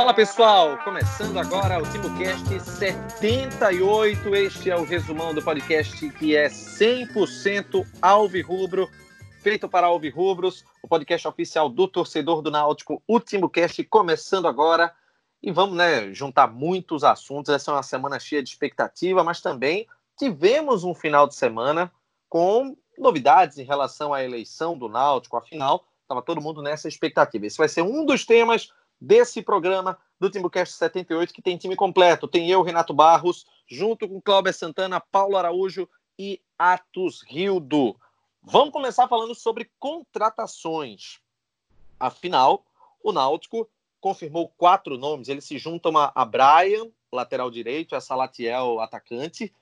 Fala pessoal, começando agora o TimoCast 78. Este é o resumão do podcast que é 100% alvirrubro, feito para alvirrubros, o podcast oficial do torcedor do Náutico, o TimoCast começando agora. E vamos né, juntar muitos assuntos. Essa é uma semana cheia de expectativa, mas também tivemos um final de semana com novidades em relação à eleição do Náutico. Afinal, estava todo mundo nessa expectativa. Esse vai ser um dos temas desse programa do Timbucast 78, que tem time completo. Tem eu, Renato Barros, junto com Cláudio Santana, Paulo Araújo e Atos Rildo. Vamos começar falando sobre contratações. Afinal, o Náutico confirmou quatro nomes. Eles se juntam a, a Brian, lateral direito, a Salatiel, atacante.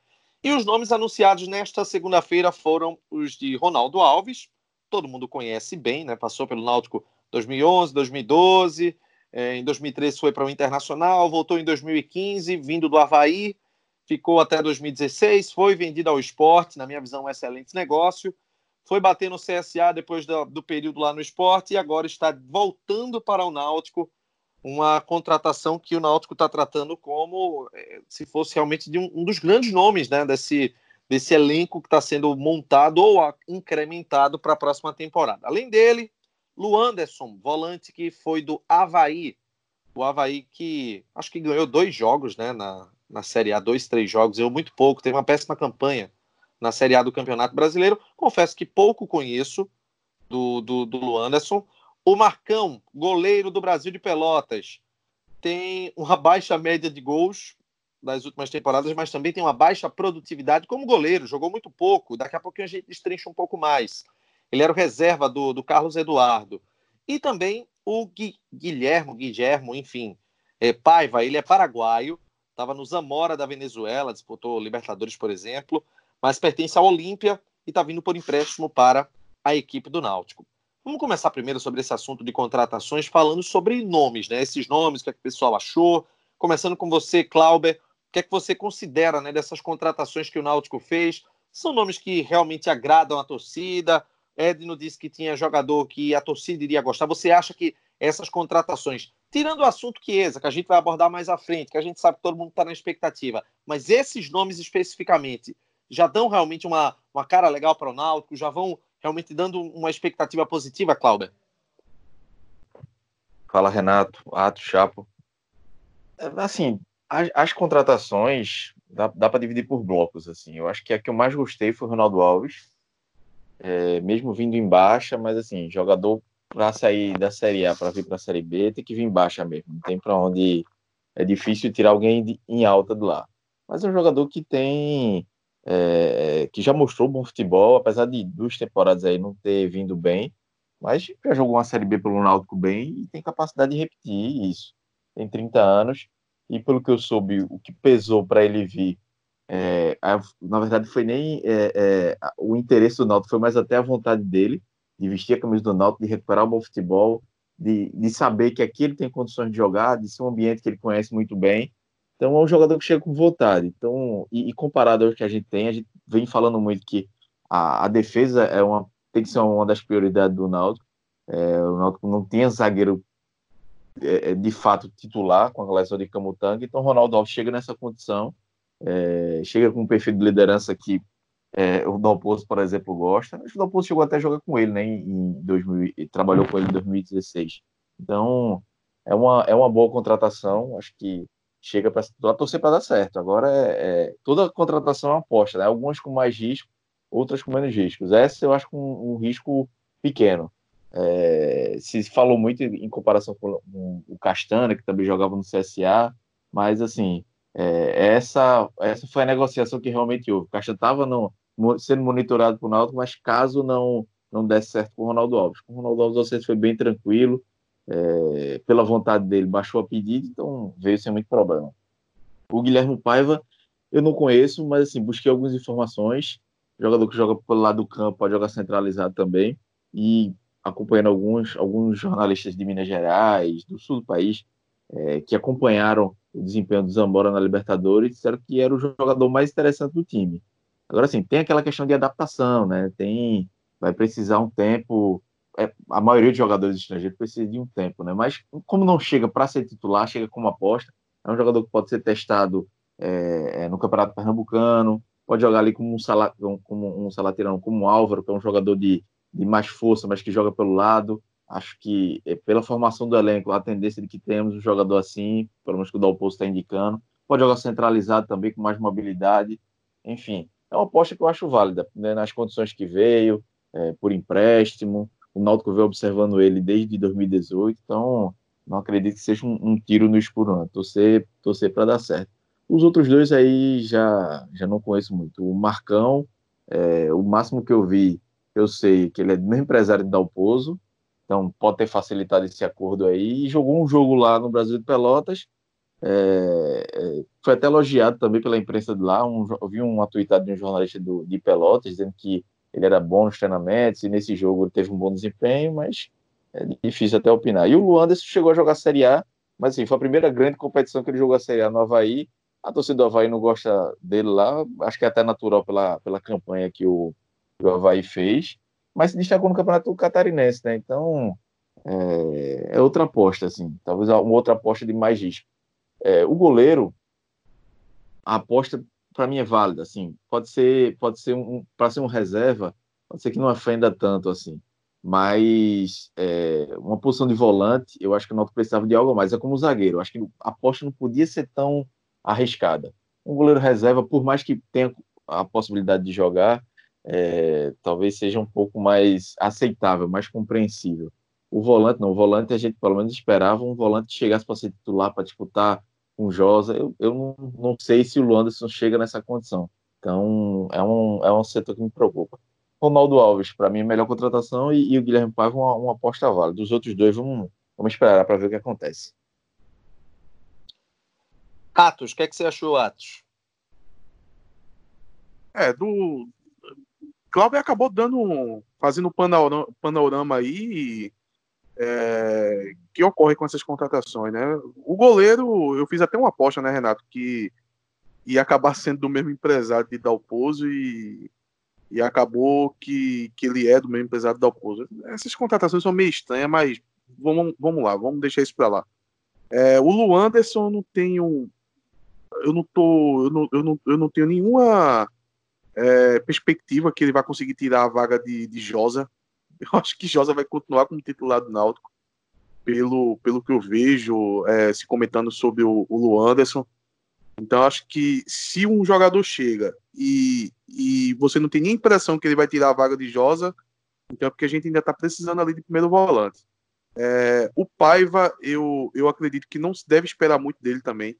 E os nomes anunciados nesta segunda-feira foram os de Ronaldo Alves, todo mundo conhece bem, né? Passou pelo Náutico 2011, 2012, é, em 2013 foi para o Internacional, voltou em 2015, vindo do Havaí, ficou até 2016, foi vendido ao esporte, na minha visão, um excelente negócio. Foi bater no CSA depois do, do período lá no esporte e agora está voltando para o Náutico, uma contratação que o Náutico está tratando como é, se fosse realmente de um, um dos grandes nomes né, desse, desse elenco que está sendo montado ou incrementado para a próxima temporada. Além dele, Luanderson, volante que foi do Havaí. O Havaí que acho que ganhou dois jogos né, na, na Série A, dois, três jogos, eu muito pouco, teve uma péssima campanha na Série A do Campeonato Brasileiro. Confesso que pouco conheço do, do, do Luanderson. O Marcão, goleiro do Brasil de Pelotas, tem uma baixa média de gols das últimas temporadas, mas também tem uma baixa produtividade como goleiro, jogou muito pouco. Daqui a pouquinho a gente destrincha um pouco mais. Ele era o reserva do, do Carlos Eduardo. E também o Gui, Guilhermo, Guilhermo, enfim, é, Paiva, ele é paraguaio, estava no Zamora da Venezuela, disputou Libertadores, por exemplo, mas pertence ao Olímpia e está vindo por empréstimo para a equipe do Náutico. Vamos começar primeiro sobre esse assunto de contratações, falando sobre nomes, né? Esses nomes, o que, é que o pessoal achou. Começando com você, Clauber, o que é que você considera né, dessas contratações que o Náutico fez? São nomes que realmente agradam a torcida? Edno disse que tinha jogador que a torcida iria gostar. Você acha que essas contratações, tirando o assunto Chiesa, que a gente vai abordar mais à frente, que a gente sabe que todo mundo está na expectativa, mas esses nomes especificamente já dão realmente uma, uma cara legal para o Náutico, já vão realmente dando uma expectativa positiva, Cláudia? Fala, Renato, Ato, Chapo. É, assim, as, as contratações dá, dá para dividir por blocos. assim. Eu acho que a que eu mais gostei foi o Ronaldo Alves, é, mesmo vindo em baixa, mas assim, jogador para sair da Série A para vir para a Série B tem que vir em baixa mesmo. Não tem para onde. É difícil tirar alguém de, em alta de lá. Mas é um jogador que tem. É, que já mostrou bom futebol, apesar de duas temporadas aí não ter vindo bem, mas já jogou uma Série B pelo Náutico bem e tem capacidade de repetir isso. Tem 30 anos e pelo que eu soube, o que pesou para ele vir, é, na verdade, foi nem é, é, o interesse do Náutico, foi mais até a vontade dele de vestir a camisa do Náutico, de recuperar o bom futebol, de, de saber que aqui ele tem condições de jogar, de ser um ambiente que ele conhece muito bem. Então é um jogador que chega com vontade. Então, e, e comparado ao que a gente tem, a gente vem falando muito que a, a defesa é uma, tem que ser uma das prioridades do Náutico. É, o Náutico não tinha zagueiro é, é, de fato titular com a lesão de Camutanga, então Ronaldo Alves chega nessa condição, é, chega com um perfil de liderança que é, o Dalpozo, por exemplo, gosta. Acho que o Dalpozo chegou até a jogar com ele, né, em 2000, trabalhou com ele em 2016. Então, é uma, é uma boa contratação, acho que chega para torcer para dar certo. Agora, é, é, toda contratação é uma aposta, né? algumas com mais risco, outras com menos riscos. Essa eu acho com um, um risco pequeno. É, se falou muito em comparação com o Castanha, que também jogava no CSA, mas assim, é, essa, essa foi a negociação que realmente houve. O Castanha estava sendo monitorado por Náutico, mas caso não não desse certo com o Ronaldo Alves. Com o Ronaldo Alves, você foi bem tranquilo, é, pela vontade dele, baixou a pedido, então veio sem muito problema. O Guilherme Paiva, eu não conheço, mas assim, busquei algumas informações. Jogador que joga pelo lado do campo, pode jogar centralizado também. E acompanhando alguns, alguns jornalistas de Minas Gerais, do sul do país, é, que acompanharam o desempenho do Zambora na Libertadores, disseram que era o jogador mais interessante do time. Agora, sim, tem aquela questão de adaptação, né? Tem, vai precisar um tempo é, a maioria dos jogadores estrangeiros precisa de um tempo, né? Mas como não chega para ser titular, chega como aposta, é um jogador que pode ser testado é, é, no Campeonato Pernambucano, pode jogar ali como um, sala, como um salatirano, como um Álvaro, que é um jogador de, de mais força, mas que joga pelo lado. Acho que é, pela formação do elenco, a tendência de que temos um jogador assim, pelo menos que o Dalpozo está indicando. Pode jogar centralizado também, com mais mobilidade. Enfim, é uma aposta que eu acho válida, né, nas condições que veio, é, por empréstimo. O Náutico veio observando ele desde 2018, então não acredito que seja um, um tiro no escuro, não. Torcer, torcer para dar certo. Os outros dois aí já, já não conheço muito. O Marcão, é, o máximo que eu vi, eu sei que ele é do mesmo empresário de Dalpozo, então pode ter facilitado esse acordo aí. E jogou um jogo lá no Brasil de Pelotas, é, é, foi até elogiado também pela imprensa de lá. Um, eu vi uma tweetada de um jornalista do, de Pelotas dizendo que ele era bom nos treinamentos e nesse jogo ele teve um bom desempenho, mas é difícil até opinar. E o Luanderson chegou a jogar a Série A, mas assim, foi a primeira grande competição que ele jogou a Série A no Havaí. A torcida do Havaí não gosta dele lá, acho que é até natural pela, pela campanha que o, que o Havaí fez, mas se destacou no Campeonato Catarinense, né? Então é, é outra aposta, assim, talvez uma outra aposta de mais risco. É, o goleiro, a aposta para mim é válida, assim, pode ser, pode ser um, para ser um reserva, pode ser que não ofenda tanto, assim, mas é, uma posição de volante, eu acho que o Náutico precisava de algo mais, é como o zagueiro, acho que a aposta não podia ser tão arriscada. Um goleiro reserva, por mais que tenha a possibilidade de jogar, é, talvez seja um pouco mais aceitável, mais compreensível. O volante, não, o volante a gente pelo menos esperava um volante que chegasse para ser titular, para disputar com Josa, eu, eu não, não, sei se o Luanderson chega nessa condição. Então, é um, é um setor que me preocupa. Ronaldo Alves, para mim, é a melhor contratação e, e o Guilherme Paiva, uma, uma aposta válida. Dos outros dois, vamos, vamos esperar para ver o que acontece. Atos, o que, é que você achou, Atos? É, do. Cláudio acabou dando. fazendo panorama, panorama aí é, que ocorre com essas contratações, né? O goleiro, eu fiz até uma aposta, né, Renato, que ia acabar sendo do mesmo empresário de Dalpozo e, e acabou que, que ele é do mesmo empresário de Dalpozo. Essas contratações são meio estranhas, mas vamos, vamos lá, vamos deixar isso para lá. É, o Luanderson eu não tenho. Eu não tô. Eu não, eu não, eu não tenho nenhuma é, perspectiva que ele vai conseguir tirar a vaga de, de Josa. Eu acho que Josa vai continuar como titular do Náutico, pelo, pelo que eu vejo é, se comentando sobre o, o Luanderson. Então, acho que se um jogador chega e, e você não tem nem impressão que ele vai tirar a vaga de Josa, então é porque a gente ainda está precisando ali de primeiro volante. É, o Paiva, eu, eu acredito que não se deve esperar muito dele também.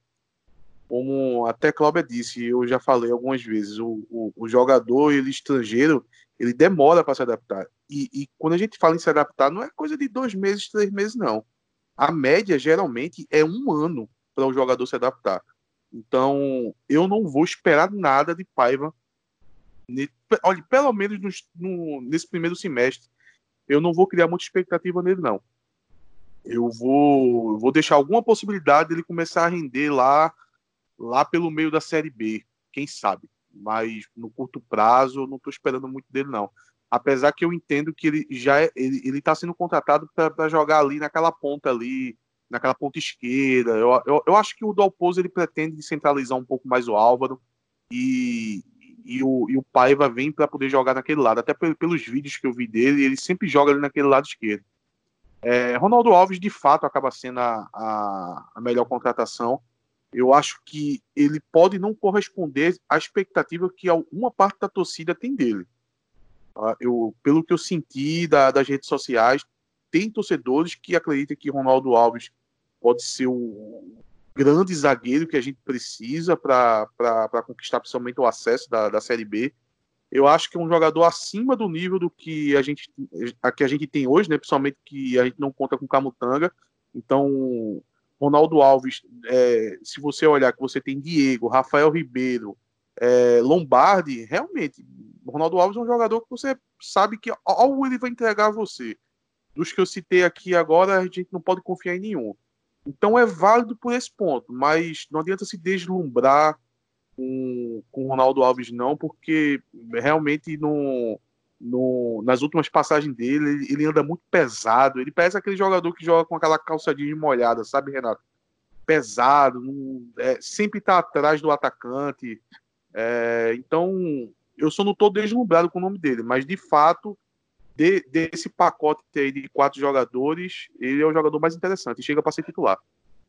Como até Cláudia disse, eu já falei algumas vezes, o, o, o jogador ele estrangeiro, ele demora para se adaptar. E, e, quando a gente fala em se adaptar, não é coisa de dois meses, três meses, não. A média, geralmente, é um ano para o jogador se adaptar. Então, eu não vou esperar nada de Paiva. Olha, pelo menos no, nesse primeiro semestre, eu não vou criar muita expectativa nele, não. Eu vou, vou deixar alguma possibilidade dele começar a render lá, lá pelo meio da Série B. Quem sabe? mas no curto prazo eu não estou esperando muito dele, não. Apesar que eu entendo que ele já é, ele está sendo contratado para jogar ali naquela ponta ali, naquela ponta esquerda. Eu, eu, eu acho que o Dalpozo ele pretende centralizar um pouco mais o Álvaro e, e, o, e o Paiva vem para poder jogar naquele lado. Até pelos vídeos que eu vi dele, ele sempre joga ali naquele lado esquerdo. É, Ronaldo Alves, de fato, acaba sendo a, a, a melhor contratação eu acho que ele pode não corresponder à expectativa que alguma parte da torcida tem dele. Tá? Eu, pelo que eu senti da, das redes sociais, tem torcedores que acreditam que Ronaldo Alves pode ser o grande zagueiro que a gente precisa para conquistar principalmente o acesso da, da Série B. Eu acho que é um jogador acima do nível do que a gente, a que a gente tem hoje, né? principalmente que a gente não conta com Camutanga. Então, Ronaldo Alves, é, se você olhar que você tem Diego, Rafael Ribeiro, é, Lombardi, realmente, Ronaldo Alves é um jogador que você sabe que algo ele vai entregar a você. Dos que eu citei aqui agora, a gente não pode confiar em nenhum. Então é válido por esse ponto, mas não adianta se deslumbrar com, com Ronaldo Alves, não, porque realmente não, no, nas últimas passagens dele, ele, ele, anda muito pesado. Ele parece aquele jogador que joga com aquela calça de molhada, sabe, Renato? Pesado, não, é, sempre está atrás do atacante. É, então, eu só não estou deslumbrado com o nome dele, mas de fato, de, desse pacote de quatro jogadores, ele é o jogador mais interessante chega para ser titular.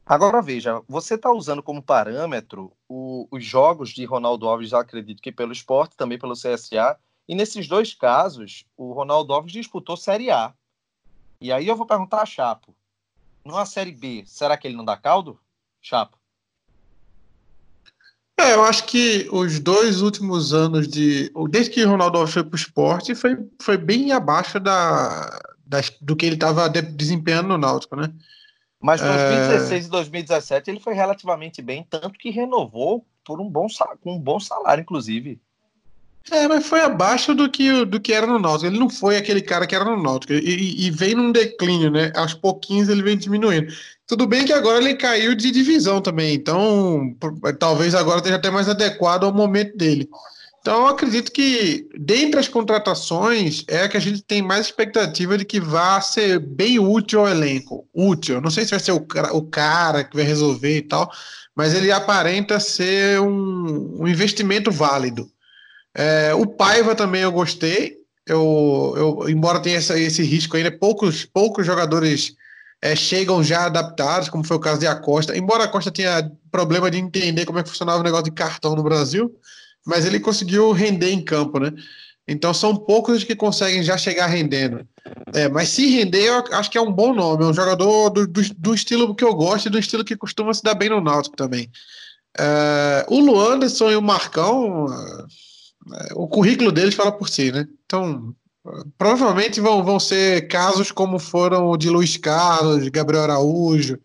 Agora veja, você está usando como parâmetro o, os jogos de Ronaldo Alves, acredito que pelo esporte, também pelo CSA, e nesses dois casos, o Ronaldo Alves disputou Série A. E aí eu vou perguntar a Chapo, numa Série B, será que ele não dá caldo? Chapo? É, eu acho que os dois últimos anos de. Desde que o Ronaldo Alves foi para o esporte, foi, foi bem abaixo da, da do que ele estava desempenhando no Náutico, né? Mas 2016 é... e 2017 ele foi relativamente bem, tanto que renovou por um bom, com um bom salário, inclusive. É, mas foi abaixo do que, do que era no Náutico. Ele não foi aquele cara que era no Náutico. E, e vem num declínio, né? Aos pouquinhos ele vem diminuindo. Tudo bem que agora ele caiu de divisão também. Então, talvez agora esteja até mais adequado ao momento dele. Então, eu acredito que, dentre as contratações, é a que a gente tem mais expectativa de que vá ser bem útil ao elenco. Útil. Não sei se vai ser o cara, o cara que vai resolver e tal, mas ele aparenta ser um, um investimento válido. É, o Paiva também eu gostei. Eu, eu, embora tenha essa, esse risco ainda, poucos, poucos jogadores é, chegam já adaptados, como foi o caso de Acosta. Embora Acosta tenha problema de entender como é que funcionava o negócio de cartão no Brasil, mas ele conseguiu render em campo, né? Então são poucos que conseguem já chegar rendendo. É, mas se render, eu acho que é um bom nome. É um jogador do, do, do estilo que eu gosto e do estilo que costuma se dar bem no Náutico também. É, o Luanderson e o Marcão o currículo deles fala por si, né? Então, provavelmente vão, vão ser casos como foram o de Luiz Carlos, de Gabriel Araújo,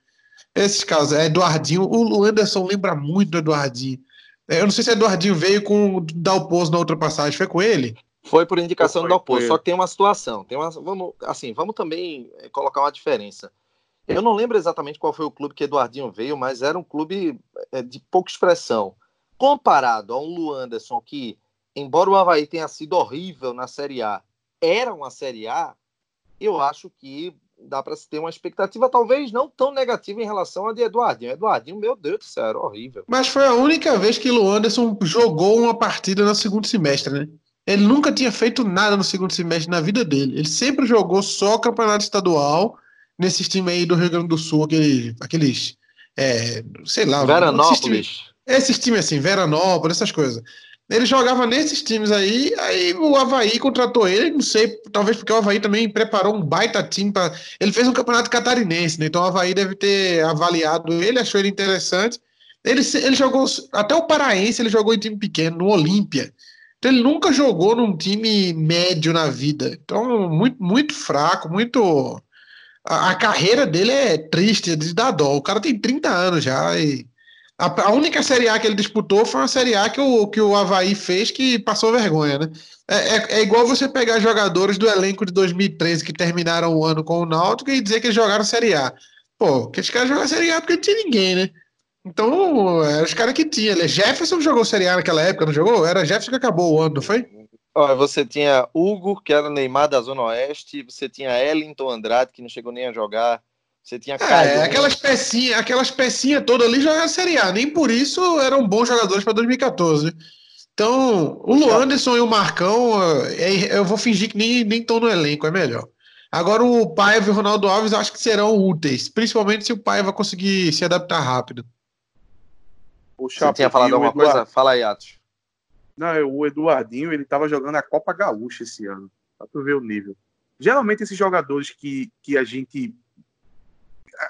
esses casos. É Eduardinho, o Anderson lembra muito do Eduardinho. É, eu não sei se o Eduardinho veio com o Dalpozo na outra passagem, foi com ele? Foi por indicação do Dalpozo, só que tem uma situação, tem uma, vamos, assim, vamos também eh, colocar uma diferença. Eu não lembro exatamente qual foi o clube que Eduardinho veio, mas era um clube de pouca expressão. Comparado a um Luanderson que embora o Havaí tenha sido horrível na Série A, era uma Série A, eu acho que dá para se ter uma expectativa, talvez não tão negativa em relação a de Eduardinho. Eduardinho, meu Deus do céu, era horrível. Mas foi a única vez que o Anderson jogou uma partida no segundo semestre, né? Ele nunca tinha feito nada no segundo semestre na vida dele. Ele sempre jogou só campeonato estadual nesses times aí do Rio Grande do Sul, aqueles, aqueles é, sei lá. Veranópolis. Esses times, esses times assim, Veranópolis, essas coisas. Ele jogava nesses times aí, aí o Havaí contratou ele, não sei, talvez porque o Havaí também preparou um baita time para. Ele fez um campeonato catarinense, né? Então o Havaí deve ter avaliado ele, achou ele interessante. Ele, ele jogou, até o Paraense ele jogou em time pequeno, no Olímpia. Então ele nunca jogou num time médio na vida. Então, muito, muito fraco, muito. A, a carreira dele é triste, de dar dó. O cara tem 30 anos já e a, a, única Série A que ele disputou foi uma Série A que o, que o Havaí fez que passou vergonha, né? É, é, é, igual você pegar jogadores do elenco de 2013 que terminaram o ano com o Náutico e dizer que eles jogaram Série A. Pô, que esses caras jogaram Série A porque não tinha ninguém, né? Então, eram os caras que tinham. Né? Jefferson jogou Série A naquela época, não jogou? Era Jefferson que acabou o ano, não foi? Olha, você tinha Hugo, que era Neymar da Zona Oeste, você tinha Ellington Andrade, que não chegou nem a jogar. Você tinha É, aquelas pecinhas, aquelas pecinhas todas ali já era Série A. Nem por isso eram bons jogadores para 2014. Então, o Luanderson e o Marcão, é, eu vou fingir que nem estão no elenco, é melhor. Agora o Paiva e o Ronaldo Alves acho que serão úteis, principalmente se o Paiva conseguir se adaptar rápido. O Você tinha falado alguma Eduard... coisa? Fala aí, Atos. Não, o Eduardinho, ele estava jogando a Copa Gaúcha esse ano. Pra tu ver o nível. Geralmente esses jogadores que, que a gente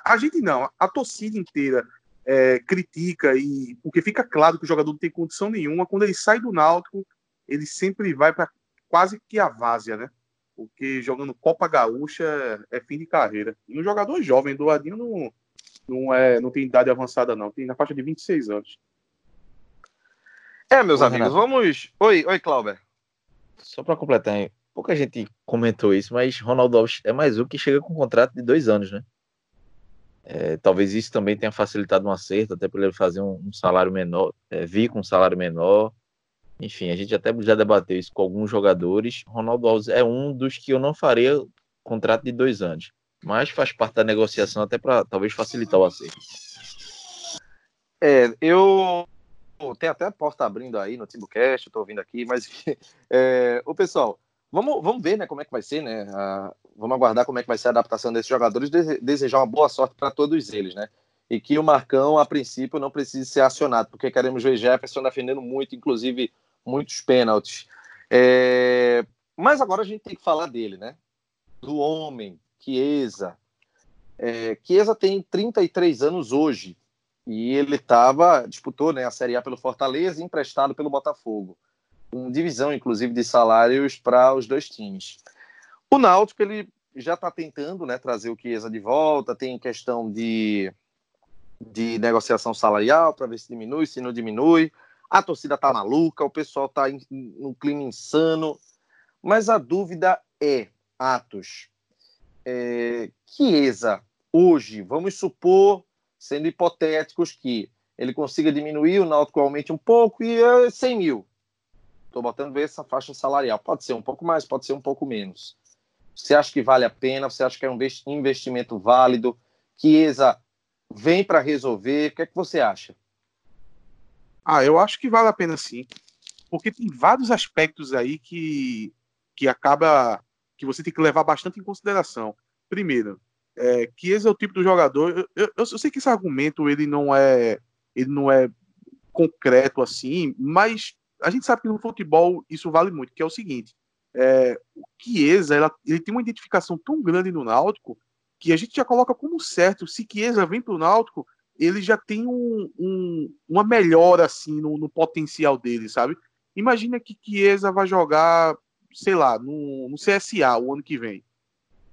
a gente não, a torcida inteira é, critica e porque fica claro que o jogador não tem condição nenhuma quando ele sai do Náutico ele sempre vai para quase que a várzea, né? Porque jogando Copa Gaúcha é fim de carreira. E um jogador jovem do Adinho não, não, é, não tem idade avançada, não. Tem na faixa de 26 anos. É, meus Ô, amigos, Renato. vamos. Oi, oi, Clauber. Só para completar, pouca gente comentou isso, mas Ronaldo Alves é mais um que chega com um contrato de dois anos, né? É, talvez isso também tenha facilitado um acerto, até para ele fazer um, um salário menor, é, vir com um salário menor. enfim, a gente até já debateu isso com alguns jogadores. Ronaldo Alves é um dos que eu não faria contrato de dois anos, mas faz parte da negociação até para talvez facilitar o acerto. É, eu tem até a porta abrindo aí no Timbucast, eu tô ouvindo aqui, mas é, o pessoal, vamos, vamos ver, né, como é que vai ser, né? A, vamos aguardar como é que vai ser a adaptação desses jogadores, desejar uma boa sorte para todos eles, né? E que o Marcão, a princípio, não precise ser acionado, porque queremos ver Jefferson defendendo muito, inclusive muitos pênaltis. É... Mas agora a gente tem que falar dele, né? Do homem, Chiesa. É, Chiesa tem 33 anos hoje e ele estava disputou né, a Série A pelo Fortaleza, emprestado pelo Botafogo, com divisão inclusive de salários para os dois times. O Náutico ele já está tentando né, trazer o Chiesa de volta, tem questão de, de negociação salarial para ver se diminui, se não diminui. A torcida tá maluca, o pessoal tá em, num clima insano. Mas a dúvida é, Atos, é, Chiesa, hoje, vamos supor, sendo hipotéticos, que ele consiga diminuir, o Náutico aumente um pouco e é 100 mil. Estou botando essa faixa salarial. Pode ser um pouco mais, pode ser um pouco menos. Você acha que vale a pena? Você acha que é um investimento válido? Chiesa vem para resolver? O que é que você acha? Ah, eu acho que vale a pena sim. Porque tem vários aspectos aí que, que acaba que você tem que levar bastante em consideração. Primeiro, é, que esse é o tipo do jogador. Eu, eu, eu, sei que esse argumento ele não é ele não é concreto assim, mas a gente sabe que no futebol isso vale muito, que é o seguinte: é, o Chiesa ela, ele tem uma identificação tão grande no Náutico que a gente já coloca como certo. Se Chiesa vem para o Náutico, ele já tem um, um, uma melhora assim no, no, potencial dele, sabe? Imagina que Chiesa vai jogar, sei lá, no, no CSA o ano que vem.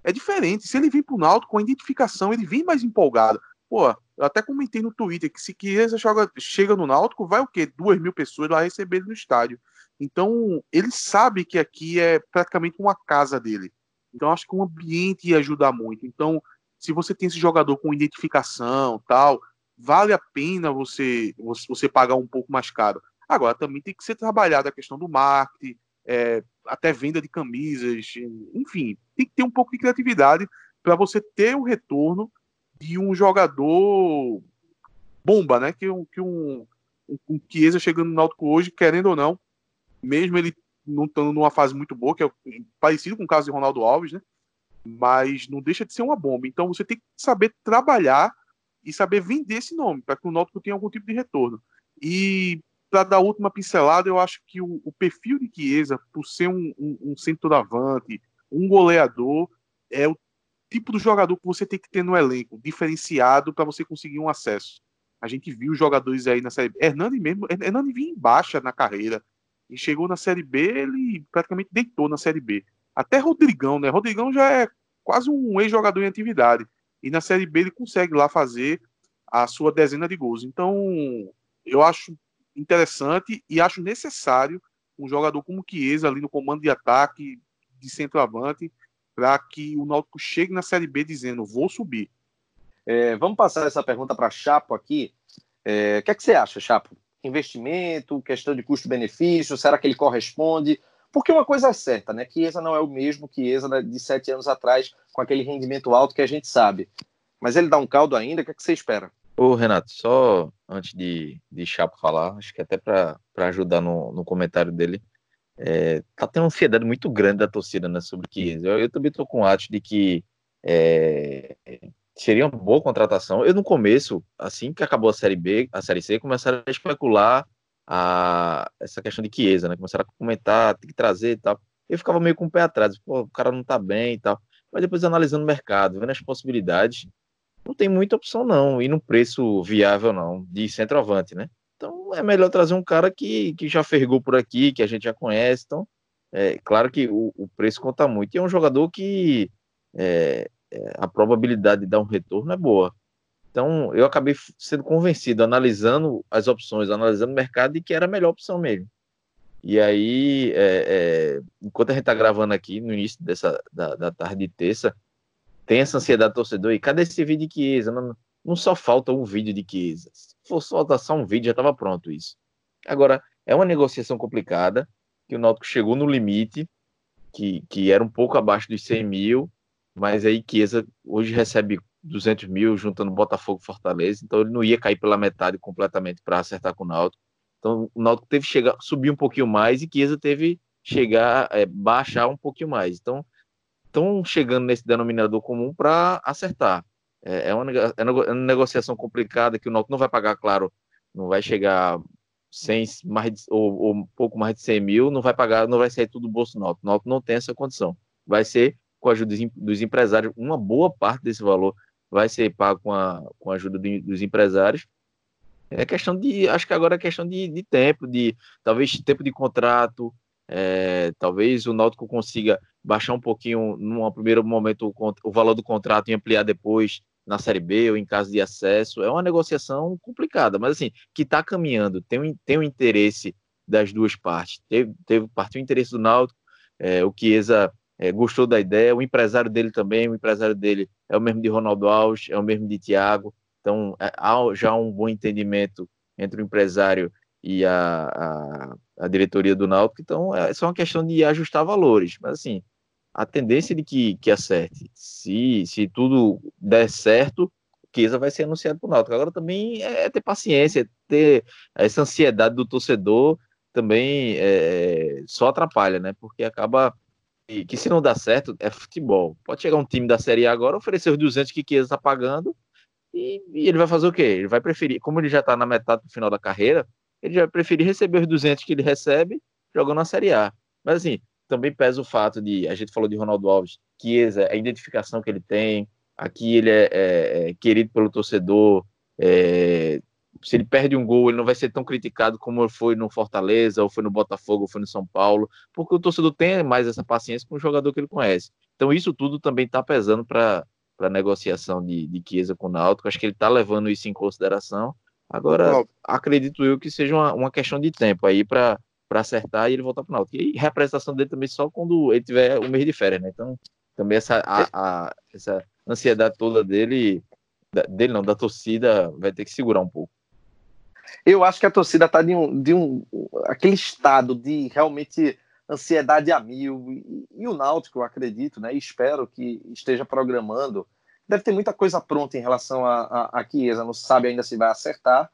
É diferente. Se ele vem pro Náutico com a identificação, ele vem mais empolgado. Pô, eu até comentei no Twitter que se Chiesa chega no Náutico, vai o quê? Duas mil pessoas lá receber no estádio. Então, ele sabe que aqui é praticamente uma casa dele. Então, acho que o ambiente ia ajudar muito. Então, se você tem esse jogador com identificação tal, vale a pena você, você pagar um pouco mais caro. Agora, também tem que ser trabalhada a questão do marketing, é, até venda de camisas, enfim, tem que ter um pouco de criatividade para você ter o retorno de um jogador bomba, né? Que, que um, um, um Chiesa chegando no Náutico hoje, querendo ou não, mesmo ele não estando numa fase muito boa, que é parecido com o caso de Ronaldo Alves, né? Mas não deixa de ser uma bomba. Então você tem que saber trabalhar e saber vender esse nome, para que o Náutico tenha algum tipo de retorno. E para dar a última pincelada, eu acho que o, o perfil de Chiesa, por ser um, um, um centroavante, um goleador, é o tipo do jogador que você tem que ter no elenco, diferenciado para você conseguir um acesso. A gente viu jogadores aí na Série B. Hernani mesmo, Hernani vinha em baixa na carreira. E chegou na Série B, ele praticamente deitou na Série B. Até Rodrigão, né? Rodrigão já é quase um ex-jogador em atividade. E na Série B ele consegue lá fazer a sua dezena de gols. Então, eu acho interessante e acho necessário um jogador como Chiesa ali no comando de ataque, de centroavante, para que o Náutico chegue na Série B dizendo, vou subir. É, vamos passar essa pergunta para Chapo aqui. É, o que, é que você acha, Chapo? Investimento, questão de custo-benefício, será que ele corresponde? Porque uma coisa é certa, né? Chiesa não é o mesmo Chiesa de sete anos atrás, com aquele rendimento alto que a gente sabe. Mas ele dá um caldo ainda, o que, é que você espera? Ô, Renato, só antes de, de Chapo falar, acho que até para ajudar no, no comentário dele, é, tá tendo uma ansiedade muito grande da torcida né, sobre Chiesa. Eu, eu também estou com o ato de que é, seria uma boa contratação. Eu, no começo, assim que acabou a Série B, a Série C, começaram a especular a, essa questão de Chiesa, né? Começaram a comentar, tem que trazer e tal. Eu ficava meio com o pé atrás, pô, o cara não tá bem e tal. Mas depois analisando o mercado, vendo as possibilidades, não tem muita opção não, e num preço viável não, de centroavante, né? É melhor trazer um cara que, que já fergou por aqui, que a gente já conhece. Então, é claro que o, o preço conta muito. E é um jogador que é, é, a probabilidade de dar um retorno é boa. Então, eu acabei sendo convencido, analisando as opções, analisando o mercado, de que era a melhor opção mesmo. E aí, é, é, enquanto a gente está gravando aqui, no início dessa, da, da, tarde de terça, tem essa ansiedade do torcedor. E cadê esse vídeo de Chiesa? Não, não só falta um vídeo de Chiesa. Se fosse só um vídeo, já estava pronto isso. Agora, é uma negociação complicada, que o Náutico chegou no limite, que, que era um pouco abaixo dos 100 mil, mas aí Chiesa hoje recebe 200 mil juntando Botafogo e Fortaleza, então ele não ia cair pela metade completamente para acertar com o Náutico. Então o Náutico teve que chegar, subir um pouquinho mais e Chiesa teve chegar, é, baixar um pouquinho mais. Então estão chegando nesse denominador comum para acertar. É, é, uma, é uma negociação complicada que o Náutico não vai pagar, claro, não vai chegar 100, mais de, ou, ou, pouco mais de 100 mil, não vai pagar, não vai sair tudo do bolso do Náutico. O Náutico não tem essa condição. Vai ser com a ajuda dos empresários, uma boa parte desse valor vai ser pago com a, com a ajuda dos empresários. É questão de, acho que agora é questão de, de tempo, de talvez tempo de contrato, é, talvez o Náutico consiga baixar um pouquinho, num primeiro momento, o, o valor do contrato e ampliar depois na Série B ou em caso de acesso. É uma negociação complicada, mas assim, que está caminhando, tem um, tem um interesse das duas partes. Teve, teve partiu o interesse do Náutico, é, o Chiesa é, gostou da ideia, o empresário dele também, o empresário dele é o mesmo de Ronaldo Alves, é o mesmo de Thiago, então é, há já um bom entendimento entre o empresário e a, a, a diretoria do Náutico, então é só uma questão de ajustar valores, mas assim, a tendência de que, que acerte, se, se tudo der certo, Chiesa vai ser anunciado para o Náutico. Agora também é ter paciência, ter essa ansiedade do torcedor também é, só atrapalha, né? Porque acaba que, que se não dá certo, é futebol. Pode chegar um time da Série A agora, oferecer os 200 que Chiesa está pagando, e, e, ele vai fazer o quê? Ele vai preferir, como ele já está na metade do final da carreira, ele já vai preferir receber os 200 que ele recebe jogando na Série A. Mas assim, também pesa o fato de, a gente falou de Ronaldo Alves, Chiesa, a identificação que ele tem, aqui ele é, é, é querido pelo torcedor, é, se ele perde um gol, ele não vai ser tão criticado como foi no Fortaleza, ou foi no Botafogo, ou foi no São Paulo, porque o torcedor tem mais essa paciência com o jogador que ele conhece. Então, isso tudo também está pesando para a negociação de, de Chiesa com o Náutico. Acho que ele está levando isso em consideração. Agora, acredito eu que seja uma, uma questão de tempo aí para acertar e ele voltar para o Náutico. E representação dele também só quando ele tiver o mês de férias, né? Então, também essa, a, a, essa ansiedade toda dele, dele não, da torcida, vai ter que segurar um pouco. Eu acho que a torcida está de um, de um aquele estado de realmente ansiedade a mil. E, e o Náutico, eu acredito, né? espero que esteja programando. Deve ter muita coisa pronta em relação a, a, a Chiesa, não sabe ainda se vai acertar.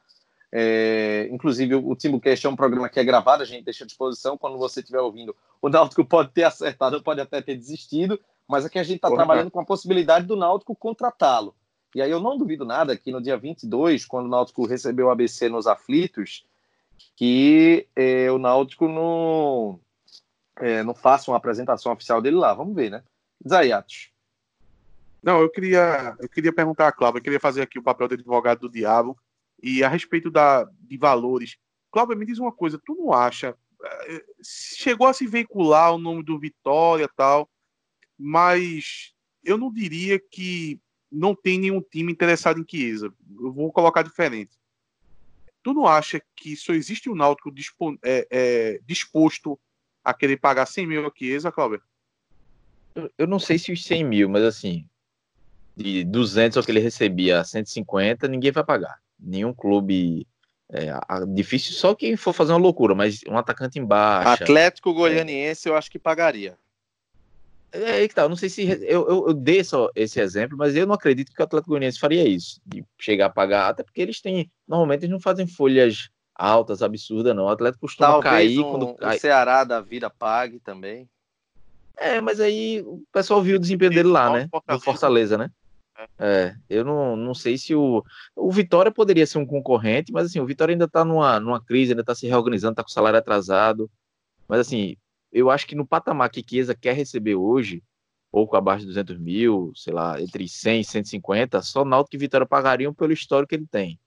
É, inclusive, o Timbucast é um programa que é gravado, a gente deixa à disposição. Quando você estiver ouvindo, o Náutico pode ter acertado, pode até ter desistido, mas aqui a gente está trabalhando com a possibilidade do Náutico contratá-lo. E aí eu não duvido nada que no dia 22, quando o Náutico recebeu o ABC nos aflitos, que é, o Náutico não, é, não faça uma apresentação oficial dele lá. Vamos ver, né? Zaiatos. Não, eu queria, eu queria perguntar a Cláudia, eu queria fazer aqui o papel de advogado do diabo e a respeito da, de valores. Cláudia, me diz uma coisa, tu não acha, é, chegou a se veicular o nome do Vitória tal, mas eu não diria que não tem nenhum time interessado em Chiesa. Eu vou colocar diferente. Tu não acha que só existe um Náutico dispo, é, é, disposto a querer pagar 100 mil a Chiesa, Cláudio? Eu, não sei se os 100 mil, mas assim, de 200 ao que ele recebia 150, ninguém vai pagar. Nenhum clube é, difícil só quem for fazer uma loucura, mas um atacante embaixo. Atlético Goianiense é. eu acho que pagaria. É aí que tá, eu não sei se eu, eu, eu dei só esse exemplo, mas eu não acredito que o Atlético Goianiense faria isso, de chegar a pagar, até porque eles têm, normalmente eles não fazem folhas altas, absurdas, não. O Atlético costuma Talvez cair um, quando cai. O Ceará da vida pague também. É, mas aí o pessoal viu o desempenho dele lá, né? Do Fortaleza, né? É, eu não, não sei se o. O Vitória poderia ser um concorrente, mas assim, o Vitória ainda tá numa, numa crise, ainda tá se reorganizando, tá com o salário atrasado. Mas assim, eu acho que no patamar que Chiesa quer receber hoje, pouco abaixo de 200 mil, sei lá, entre 100 e 150, só Náutico e Vitória pagariam pelo histórico que ele tem.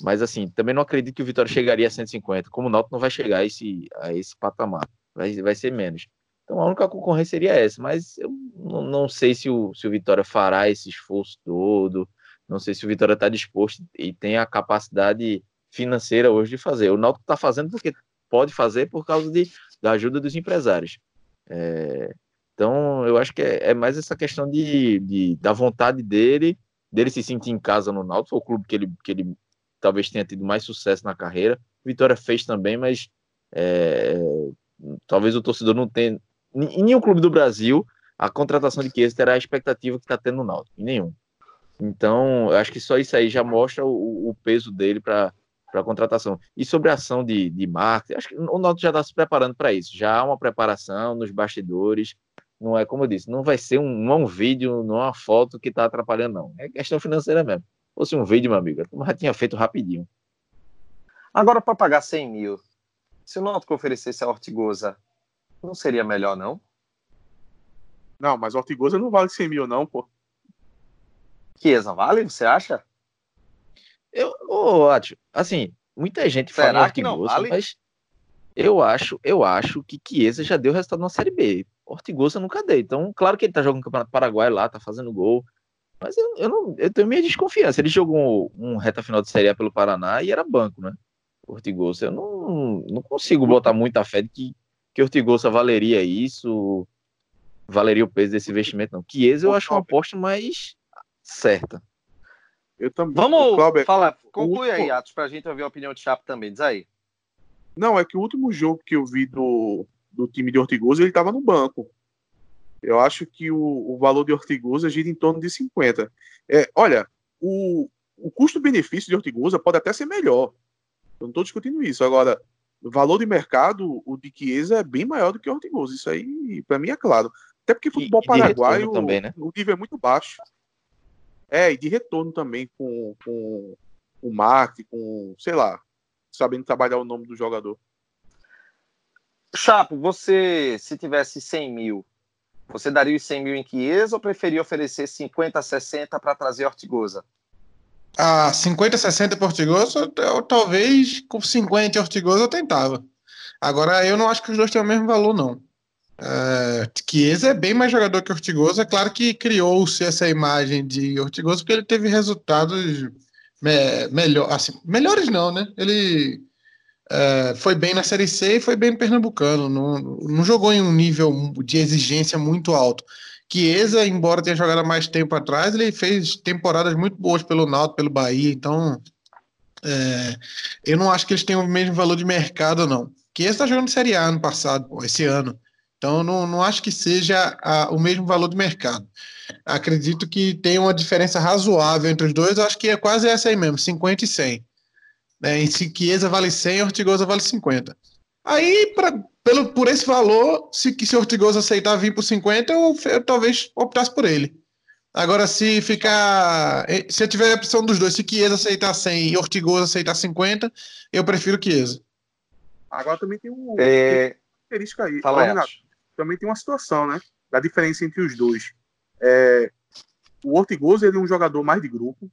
Mas assim, também não acredito que o Vitória chegaria a 150, como o Náutico não vai chegar a esse, a esse patamar, vai, vai ser menos. Então a única concorrência seria essa, mas eu não, sei se o, se o Vitória fará esse esforço todo, não sei se o Vitória está disposto e tem a capacidade financeira hoje de fazer. O Náutico está fazendo porque pode fazer por causa de, da ajuda dos empresários. É, então, eu acho que é, é, mais essa questão de, de, da vontade dele, dele se sentir em casa no Náutico, foi o clube que ele, que ele talvez tenha tido mais sucesso na carreira. Vitória fez também, mas é, talvez o torcedor não tenha. Em nenhum clube do Brasil, a contratação de Chiesa terá a expectativa que está tendo no Náutico, em nenhum. Então, eu acho que só isso aí já mostra o, o peso dele para a contratação. E sobre a ação de, de marketing, acho que o Náutico já está se preparando para isso. Já há uma preparação nos bastidores. Não é como eu disse, não vai ser um, é um vídeo, não é uma foto que está atrapalhando, não. É questão financeira mesmo. Se fosse um vídeo, meu amigo, eu já tinha feito rapidinho. Agora, para pagar 100 mil, se o Náutico oferecesse a Ortigosa, não seria melhor, não? Não, mas Ortigosa não vale 100 mil, não, pô. Chiesa vale, você acha? Eu, ô, Atio, assim, muita gente Será fala que não vale? mas eu acho, eu acho que Chiesa já deu resultado na Série B. Ortigosa nunca deu. Então, claro que ele tá jogando no Campeonato Paraguai lá, tá fazendo gol. Mas eu, eu, não, eu tenho minha desconfiança. Ele jogou um reta final de Série A pelo Paraná e era banco, né? Ortigosa. Eu não, não consigo botar muita fé de que, que Ortigosa valeria isso, valeria o peso desse investimento, não. Chiesa eu acho uma aposta mais certa. Eu também. Vamos Cláudio, falar, conclui último... aí, Atos, para a gente ouvir a opinião de Chapo também. Diz aí. Não, é que o último jogo que eu vi do, do time de Ortigosa, ele estava no banco. Eu acho que o, o valor de Ortigosa gira em torno de 50. É, olha, o, o custo-benefício de Ortigosa pode até ser melhor. Eu não estou discutindo isso. Agora, valor de mercado, o de Chiesa é bem maior do que o Ortigosa. Isso aí, para mim, é claro. Até porque futebol e, paraguaio, também, né? o nível é muito baixo. É, e de retorno também com, com o marketing, com, sei lá, sabendo trabalhar o nome do jogador. Chapo, você, se tivesse 100 mil, você daria os 100 mil em Chiesa ou preferia oferecer 50, 60 para trazer Ortigosa? Ah, 50, 60 para Ortigosa, eu, talvez com 50 Ortigosa eu tentava. Agora, eu não acho que os dois têm o mesmo valor, não. Uh, Chiesa é bem mais jogador que Ortigosa. É claro que criou-se essa imagem de Ortigosa porque ele teve resultados me melhor, assim, melhores não, né? Ele uh, foi bem na Série C e foi bem no Pernambucano. Não, não jogou em um nível de exigência muito alto. Chiesa, embora tenha jogado há mais tempo atrás, ele fez temporadas muito boas pelo Náutico, pelo Bahia. Então, é, eu não acho que eles tenham o mesmo valor de mercado, não. Chiesa está jogando Série A ano passado, esse ano. Então, não, não acho que seja a, o mesmo valor do mercado. Acredito que tem uma diferença razoável entre os dois. Acho que é quase essa aí mesmo, 50 e 100. Né? Em Chiesa vale 100, Ortigosa vale 50. Aí, pra, pelo, por esse valor, se, se Ortigosa aceitar vir por 50, eu, eu talvez optasse por ele. Agora, se ficar. Eh, se eu tiver a opção dos dois, se Chiesa aceitar 100 e Ortigosa aceitar 50, eu prefiro Chiesa. Agora também tem um. É... Característica aí. Fala, Renato também tem uma situação, né? Da diferença entre os dois. É, o Ortigoso ele é um jogador mais de grupo.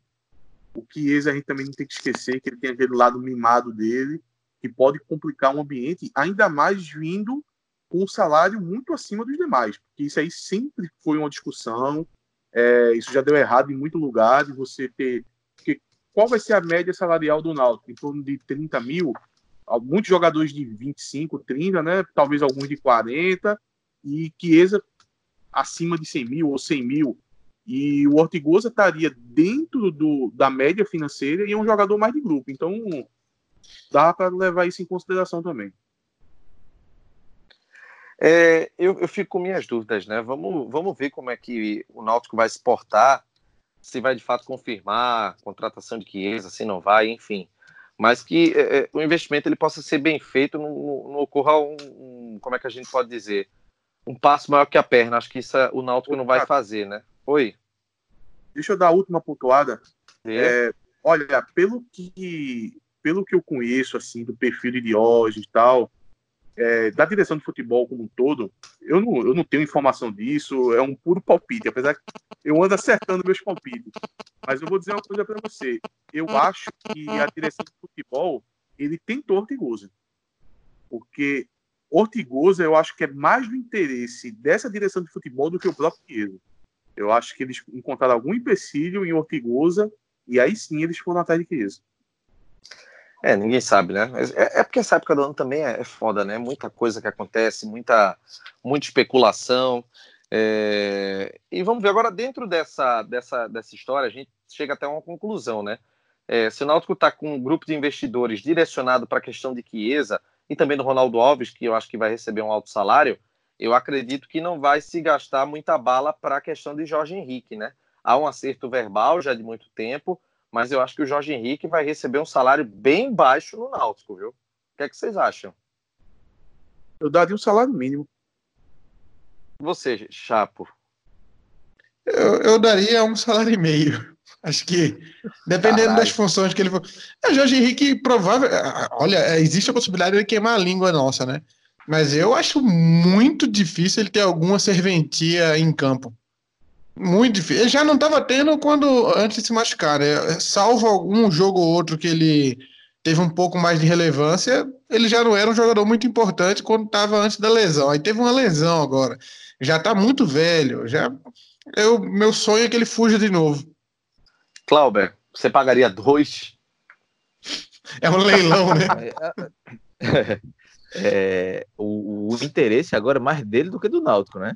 O Chiesa a gente também não tem que esquecer que ele tem aquele lado mimado dele, que pode complicar um ambiente, ainda mais vindo com um salário muito acima dos demais. Porque isso aí sempre foi uma discussão. É, isso já deu errado em muito lugar de você ter. Porque qual vai ser a média salarial do Náutico? Em torno de 30 mil? Muitos jogadores de 25, 30, né? Talvez alguns de 40 e Chiesa acima de 100 mil ou 100 mil. E o Ortigosa estaria dentro do, da média financeira e é um jogador mais de grupo. Então, dá para levar isso em consideração também. É, eu, eu, fico com minhas dúvidas, né? Vamos, vamos ver como é que o Náutico vai se portar, se vai de fato confirmar a contratação de Chiesa, se não vai, enfim. Mas que é, é o investimento ele possa ser bem feito, não, não ocorra um, um, como é que a gente pode dizer, um passo maior que a perna. Acho que isso é, o Náutico não vai fazer, né? Oi. Deixa eu dar a última pontuada. É, olha, pelo que pelo que eu conheço assim do perfil de Diógenes e tal, é, da direção de futebol como um todo, eu não, eu não tenho informação disso, é um puro palpite, apesar que eu ando acertando meus palpites. Mas eu vou dizer uma coisa para você. Eu acho que a direção de futebol ele tentou Ortigosa. Porque Ortigosa, eu acho que é mais do interesse dessa direção de futebol do que o próprio Chiesa. Eu acho que eles encontraram algum empecilho em Ortigosa e aí sim eles foram atrás de Chiesa. É, ninguém sabe, né? É, é, porque essa época do ano também é, é, foda, né? Muita coisa que acontece, muita, muita especulação. É... E vamos ver agora, dentro dessa, dessa, dessa história, a gente chega até uma conclusão, né? É, se o Náutico está com um grupo de investidores direcionado para a questão de Chiesa e também do Ronaldo Alves, que eu acho que vai receber um alto salário, eu acredito que não vai se gastar muita bala para a questão de Jorge Henrique, né? Há um acerto verbal já de muito tempo, mas eu acho que o Jorge Henrique vai receber um salário bem baixo no Náutico, viu? O que é que vocês acham? Eu daria um salário mínimo. Você, Chapo? Eu, eu daria um salário e meio. Acho que, dependendo Caralho. das funções que ele for. É, Jorge Henrique, provável. Olha, existe a possibilidade de ele queimar a língua nossa, né? Mas eu acho muito difícil ele ter alguma serventia em campo. Muito difícil. Ele já não estava tendo quando antes de se machucar, né? Salvo algum jogo ou outro que ele teve um pouco mais de relevância, ele já não era um jogador muito importante quando estava antes da lesão. Aí teve uma lesão agora. Já está muito velho. Já eu, meu sonho é que ele fuja de novo. Clauber, você pagaria dois? É um leilão, né? É, é, o, o, interesse agora é mais dele do que do Náutico, né?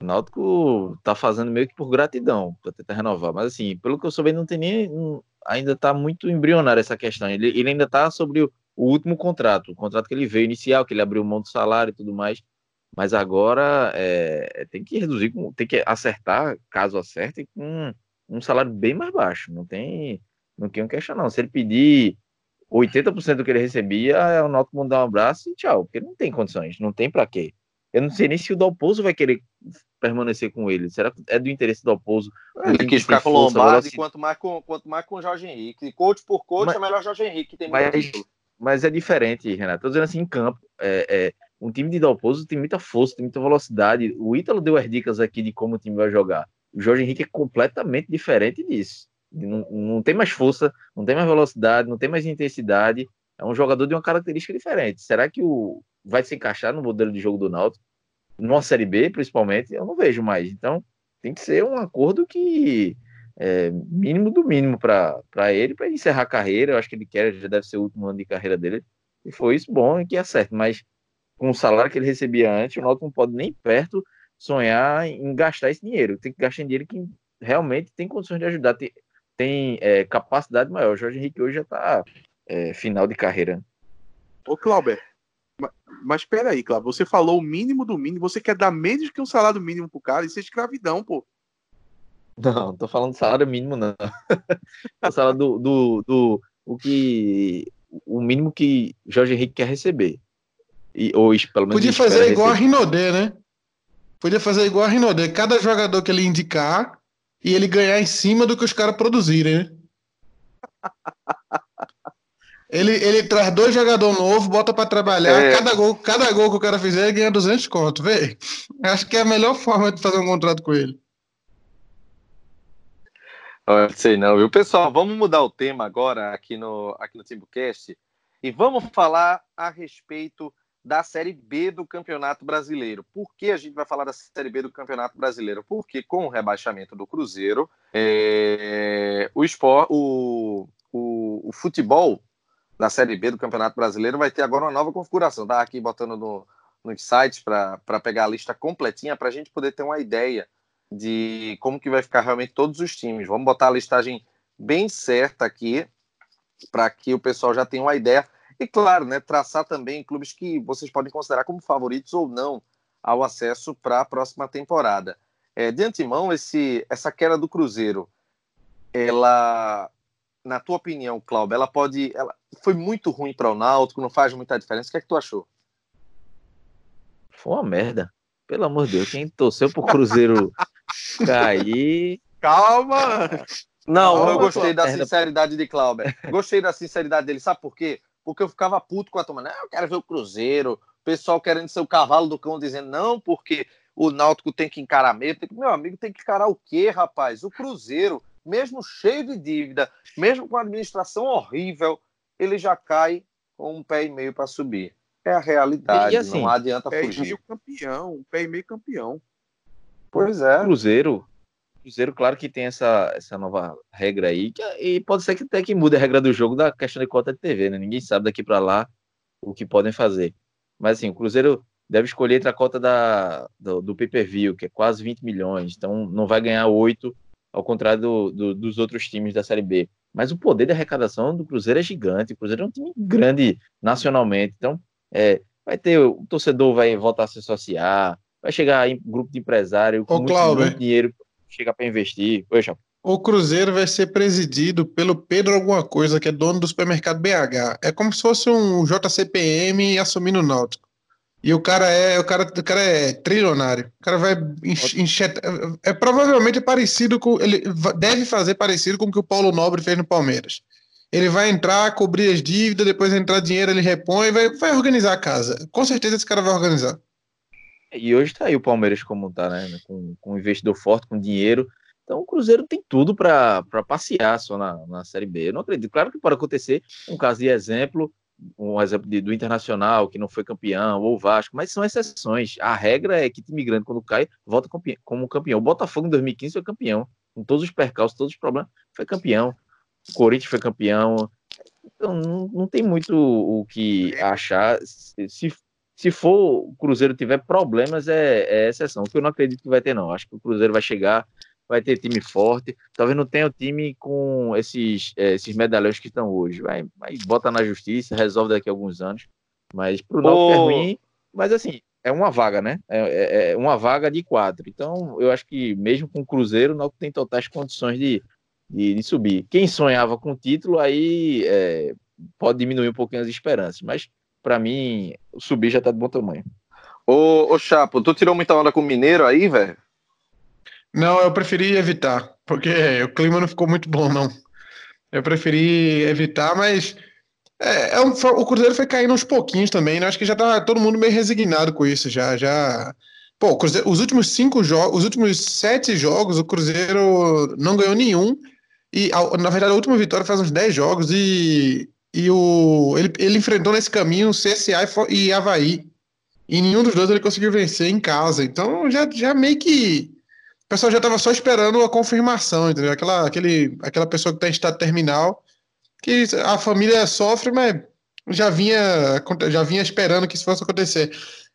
O Náutico tá fazendo meio que por gratidão para tentar renovar, mas assim, pelo que eu soube, não tem nem ainda tá muito embrionário essa questão. Ele, ele ainda tá sobre o, o, último contrato, o contrato que ele veio inicial, que ele abriu mão do salário e tudo mais. Mas agora é, tem que reduzir, tem que acertar, caso acerte, com um salário bem mais baixo. Não tem, não tem um questão, não. Se ele pedir 80% do que ele recebia, é o Náutico mandar um abraço e tchau, porque não tem condições, não tem para quê. Eu não sei nem se o Dalpozo vai querer permanecer com ele. Será que é do interesse do Dalpozo? Ele quis ficar com o Lombardi, quanto mais com, quanto mais com o Jorge Henrique. Coach por coach mas, é melhor Jorge Henrique. Tem mas, mas é diferente, Renato. Tô dizendo assim, em campo, é, é, um time de Dalpozo tem muita força, tem muita velocidade. O Ítalo deu as dicas aqui de como o time vai jogar. O Jorge Henrique é completamente diferente disso. Não, não tem mais força, não tem mais velocidade, não tem mais intensidade. É um jogador de uma característica diferente. Será que o vai se encaixar no modelo de jogo do Náutico? Numa Série B, principalmente, eu não vejo mais. Então, tem que ser um acordo que é mínimo do mínimo para ele, para encerrar a carreira. Eu acho que ele quer, já deve ser o último ano de carreira dele. E foi isso bom e que é certo. Mas com o salário que ele recebia antes, o Náutico não pode nem perto sonhar em gastar esse dinheiro. Tem que gastar em dinheiro que realmente tem condições de ajudar, tem, tem é, capacidade maior. O Jorge Henrique hoje já está é, final de carreira. Ô, Clauber, mas espera aí, Cláudio, você falou o mínimo do mínimo, você quer dar menos que um salário mínimo pro cara, isso é escravidão, pô. Não, não tô falando salário mínimo, não. tô falando do, do, do, o que o mínimo que Jorge Henrique quer receber. E, ou pelo menos Podia fazer igual receber. a Rinodê, né? Podia fazer igual a Rinodê. Cada jogador que ele indicar e ele ganhar em cima do que os caras produzirem, né? Ele, ele traz dois jogadores novos, bota para trabalhar. É. Cada, gol, cada gol que o cara fizer, ele ganha 200 conto. Vê? Acho que é a melhor forma de fazer um contrato com ele. Não sei não, viu? Pessoal, vamos mudar o tema agora aqui no, aqui no Timbucast e vamos falar a respeito da Série B do Campeonato Brasileiro. Por que a gente vai falar da Série B do Campeonato Brasileiro? Porque com o rebaixamento do Cruzeiro, é, o, espor, o, o, o, futebol da Série B do Campeonato Brasileiro vai ter agora uma nova configuração. Tá aqui botando no, nos sites para pegar a lista completinha para a gente poder ter uma ideia de como que vai ficar realmente todos os times. Vamos botar a listagem bem certa aqui para que o pessoal já tenha uma ideia e, claro, né, traçar também clubes que vocês podem considerar como favoritos ou não ao acesso para a próxima temporada. É, de antemão, esse, essa queda do Cruzeiro, ela, na tua opinião, Cláudio, ela pode. Ela foi muito ruim para o Náutico, não faz muita diferença. O que é que tu achou? Foi uma merda. Pelo amor de Deus, quem torceu pro Cruzeiro cair. Calma! Não, Calma, eu gostei da sinceridade de Cláudio. Gostei da sinceridade dele. Sabe por quê? porque eu ficava puto com a turma. Não, eu quero ver o Cruzeiro. O pessoal querendo ser o cavalo do cão, dizendo, não, porque o Náutico tem que encarar mesmo. Meu amigo, tem que encarar o quê, rapaz? O Cruzeiro, mesmo cheio de dívida, mesmo com a administração horrível, ele já cai com um pé e meio para subir. É a realidade, e, assim, não adianta pé fugir. Pé e meio campeão, um pé e meio campeão. Pois é. O Cruzeiro, Cruzeiro, claro que tem essa, essa nova regra aí, que, e pode ser que até que mude a regra do jogo da questão de cota de TV, né? Ninguém sabe daqui para lá o que podem fazer. Mas assim, o Cruzeiro deve escolher entre a cota da, do, do pay-per-view, que é quase 20 milhões, então não vai ganhar 8, ao contrário do, do, dos outros times da Série B. mas o poder de arrecadação do Cruzeiro é gigante. O Cruzeiro é um time grande nacionalmente. Então, é, vai ter, o torcedor vai voltar a se associar, vai chegar em grupo de empresário com Ô, muito, Cláudio, muito dinheiro chegar para investir. Oi, Chapo. O Cruzeiro vai ser presidido pelo Pedro alguma coisa, que é dono do supermercado BH. É como se fosse um JCPM assumindo o Náutico. E o cara é, o cara, o cara é trilionário. O cara vai encher, é provavelmente parecido com ele deve fazer parecido com o que o Paulo Nobre fez no Palmeiras. Ele vai entrar, cobrir as dívidas, depois entrar dinheiro, ele repõe, vai, vai organizar a casa. Com certeza esse cara vai organizar. E hoje tá aí o Palmeiras como tá, né? Com, com um investidor forte, com dinheiro. Então o Cruzeiro tem tudo para passear só na, na Série B. Eu não acredito. Claro que pode acontecer um caso de exemplo, um exemplo de, do Internacional, que não foi campeão, ou o Vasco, mas são exceções. A regra é que time grande, quando cai, volta como campeão. O Botafogo em 2015 foi campeão, com todos os percalços, todos os problemas, foi campeão. O Corinthians foi campeão. Então não, não tem muito o que achar. Se, se for o Cruzeiro tiver problemas, é, é exceção. Que eu não acredito que vai ter, não. Acho que o Cruzeiro vai chegar, vai ter time forte. Talvez não tenha o time com esses, é, esses medalhões que estão hoje. Vai, vai, bota na justiça, resolve daqui a alguns anos. Mas pro Náutico é ruim. Mas assim, é uma vaga, né? É, é, é, uma vaga de quatro. Então, eu acho que mesmo com o Cruzeiro, o Náutico tem totais condições de, de, de subir. Quem sonhava com o título, aí é, pode diminuir um pouquinho as esperanças. Mas, para mim, o subir já tá de bom tamanho. Ô, ô Chapo, tu tirou muita onda com o Mineiro aí, velho? Não, eu preferi evitar, porque o clima não ficou muito bom, não. Eu preferi evitar, mas é, é um, o Cruzeiro foi caindo aos pouquinhos também, né? Acho que já tá todo mundo meio resignado com isso, já, já... Pô, Cruzeiro, os últimos cinco jogos, os últimos sete jogos, o Cruzeiro não ganhou nenhum, e na verdade a última vitória faz uns dez jogos, e, e o, ele, ele enfrentou nesse caminho CSA e, e Havaí, e nenhum dos dois ele conseguiu vencer em casa, então já, já meio que o pessoal já estava só esperando a confirmação, entendeu? Aquela, aquele, aquela pessoa que está em estado terminal, que a família sofre, mas já vinha, já vinha esperando que isso fosse acontecer.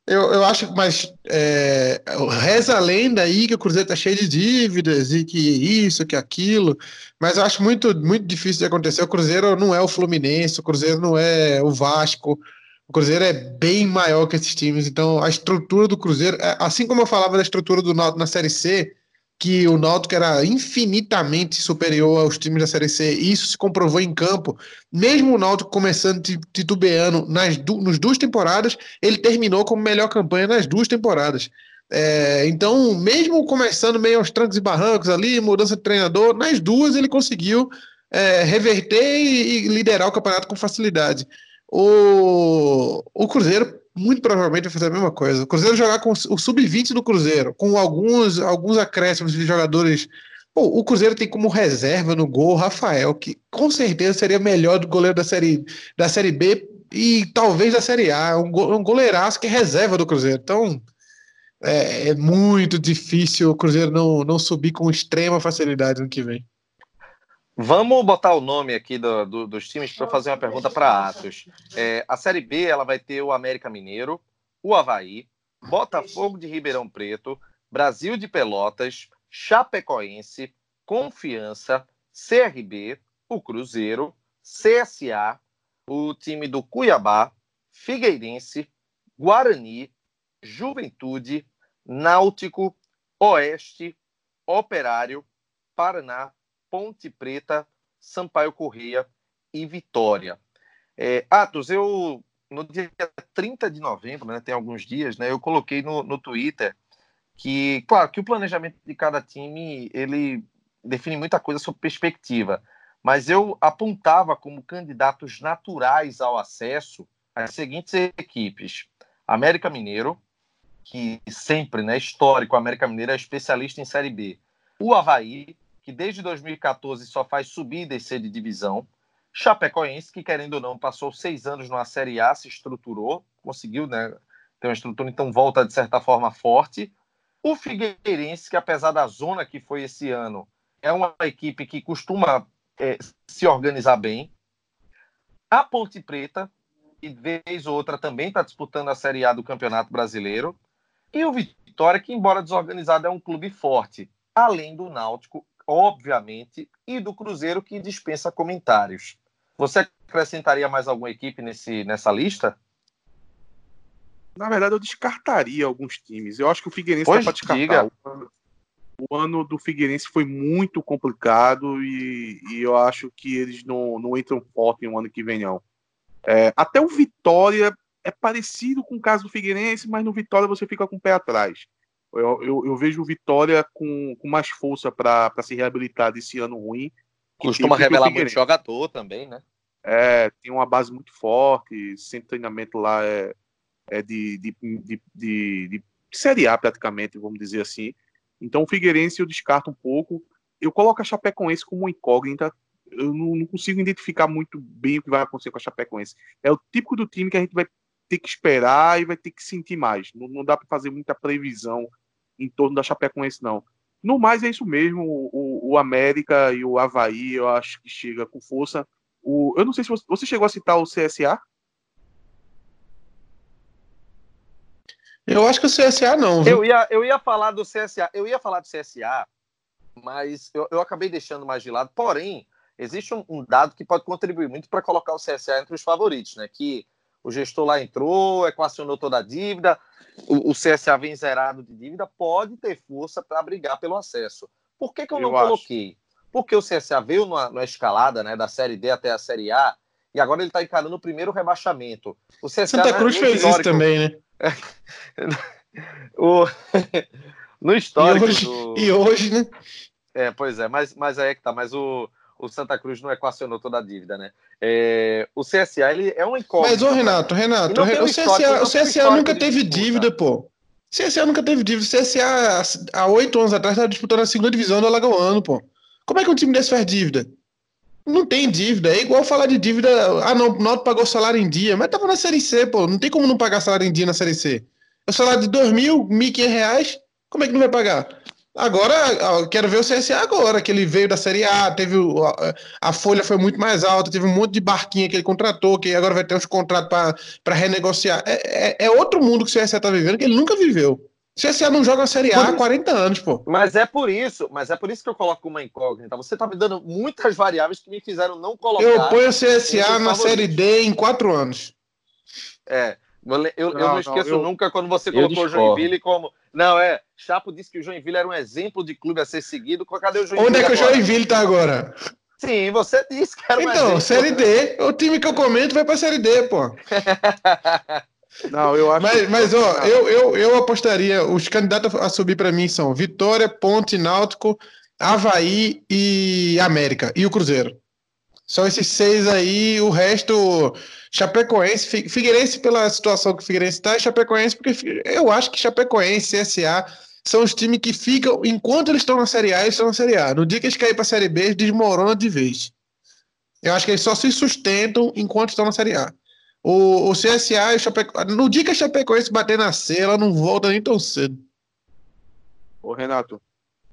Eu, eu acho, mas é, reza a lenda aí que o Cruzeiro está cheio de dívidas e que isso, que aquilo, mas eu acho muito, muito difícil de acontecer. O Cruzeiro não é o Fluminense, o Cruzeiro não é o Vasco, o Cruzeiro é bem maior que esses times, então a estrutura do Cruzeiro, é, assim como eu falava da estrutura do Náutico na Série C, que o Náutico era infinitamente superior aos times da Série C, e isso se comprovou em campo. Mesmo o Náutico começando titubeando nas, du nas duas temporadas, ele terminou como melhor campanha nas duas temporadas. É, então, mesmo começando meio aos trancos e barrancos ali, mudança de treinador, nas duas ele conseguiu é, reverter e, e liderar o campeonato com facilidade. O, o Cruzeiro muito provavelmente vai fazer a mesma coisa. O Cruzeiro jogar com o sub-20 do Cruzeiro, com alguns, alguns acréscimos de jogadores. Pô, o Cruzeiro tem como reserva no gol Rafael, que com certeza seria melhor do goleiro da série, da série B e talvez da série A. Um, um goleiraço que é reserva do Cruzeiro. Então é, é muito difícil o Cruzeiro não, não subir com extrema facilidade no que vem. Vamos botar o nome aqui do, do, dos times para fazer uma pergunta para Atos. É, a Série B ela vai ter o América Mineiro, o Havaí, Botafogo de Ribeirão Preto, Brasil de Pelotas, Chapecoense, Confiança, CRB, o Cruzeiro, CSA, o time do Cuiabá, Figueirense, Guarani, Juventude, Náutico, Oeste, Operário, Paraná, Ponte Preta, Sampaio Correia e Vitória. É, Atos, eu no dia 30 de novembro, né, tem alguns dias, né, eu coloquei no, no Twitter que, claro, que o planejamento de cada time ele define muita coisa sobre perspectiva, mas eu apontava como candidatos naturais ao acesso as seguintes equipes: América Mineiro, que sempre, né, histórico, América Mineiro é especialista em Série B. O Havaí, que desde 2014 só faz subir e descer de divisão. Chapecoense, que querendo ou não, passou seis anos numa Série A, se estruturou, conseguiu né, ter uma estrutura, então volta de certa forma forte. O Figueirense, que apesar da zona que foi esse ano, é uma equipe que costuma é, se organizar bem. A Ponte Preta, que vez ou outra também está disputando a Série A do Campeonato Brasileiro. E o Vitória, que embora desorganizado, é um clube forte. Além do Náutico, obviamente, e do Cruzeiro, que dispensa comentários. Você acrescentaria mais alguma equipe nesse, nessa lista? Na verdade, eu descartaria alguns times. Eu acho que o Figueirense pois dá para descartar. O ano do Figueirense foi muito complicado e, e, eu acho que eles não, não entram forte no ano que vem, não. É, até o Vitória é parecido com o caso do Figueirense, mas no Vitória você fica com o pé atrás. Eu, eu, eu vejo o Vitória com, com mais força para se reabilitar desse ano ruim. Costuma revelar muito jogador também, né? É, tem uma base muito forte, sempre treinamento lá é, é de, de, de, de, de Série A praticamente, vamos dizer assim. Então o Figueirense eu descarto um pouco. Eu coloco a Chapecoense como uma incógnita. Eu não, não, consigo identificar muito bem o que vai acontecer com a Chapecoense. É o típico do time que a gente vai ter que esperar e vai ter que sentir mais. Não, não dá para fazer muita previsão em torno da Chapecoense, não. No mais, é isso mesmo. O, o, América e o Havaí, eu acho que chega com força. O, eu não sei se você, você chegou a citar o CSA. Eu acho que o CSA não. Viu? Eu ia, eu ia falar do CSA. Eu ia falar do CSA, mas eu, eu acabei deixando mais de lado. Porém, existe um, um dado que pode contribuir muito para colocar o CSA entre os favoritos, né? Que o gestor lá entrou, equacionou toda a dívida, o, o CSA vem zerado de dívida, pode ter força para brigar pelo acesso. Por que, que eu, eu não acho. coloquei? Porque o CSA veio numa, numa, escalada né, da Série D até a Série A e agora ele está encarando o primeiro rebaixamento. O CSA Santa é Cruz é fez isso também, né? o... no histórico. E hoje, do... e hoje, né? É, pois é, mas, mas aí é que tá. Mas o, o Santa Cruz não equacionou toda a dívida, né? É, o CSA ele é um incógnito. Mas, ô Renato, Renato, o, CSA, o CSA nunca teve dívida, pô. O CSA nunca teve dívida. O CSA, há oito anos atrás, estava disputando a segunda divisão do Alagoano, pô. Como é que um time desse faz dívida? Não tem dívida. É igual falar de dívida. Ah, não, o Náutico pagou salário em dia. Mas tava na Série C, pô. Não tem como não pagar salário em dia na Série C. É o salário de dois mil, mil e reais. Como é que não vai pagar? Agora, quero ver o CSA agora, que ele veio da Série A, teve a, folha foi muito mais alta, teve um monte de barquinha que ele contratou, que agora vai ter uns contratos para renegociar. É, é, é, outro mundo que o CSA está vivendo que ele nunca viveu. O CSA não joga a Série A há 40 anos, pô. Mas é por isso, mas é por isso que eu coloco uma incógnita. Você tá me dando muitas variáveis que me fizeram não colocar. Eu ponho o CSA na Série D em quatro anos. É. Eu, não, eu não esqueço não, eu, nunca quando você colocou o Joinville como não, é. Chapo disse que o Joinville era um exemplo de clube a ser seguido. Cadê o Joinville? Onde é que agora? o Joinville tá agora? Sim, você disse que era um Então, exemplo. Série D. O time que eu comento vai pra Série D, pô. Não, eu acho. Mas, mas ó, eu, eu, eu apostaria. Os candidatos a subir para mim são Vitória, Ponte, Náutico, Havaí e América. E o Cruzeiro. São esses seis aí, o resto. Chapecoense, Figueirense pela situação que o Figueirense está, e Chapecoense, porque eu acho que Chapecoense, CSA, são os times que ficam, enquanto eles estão na Série A, eles estão na Série A. No dia que eles caírem para a Série B, eles desmoronam de vez. Eu acho que eles só se sustentam enquanto estão na Série A. O, o CSA e o Chapecoense, no dia que a Chapecoense bater na C, ela não volta nem tão cedo. Ô, Renato.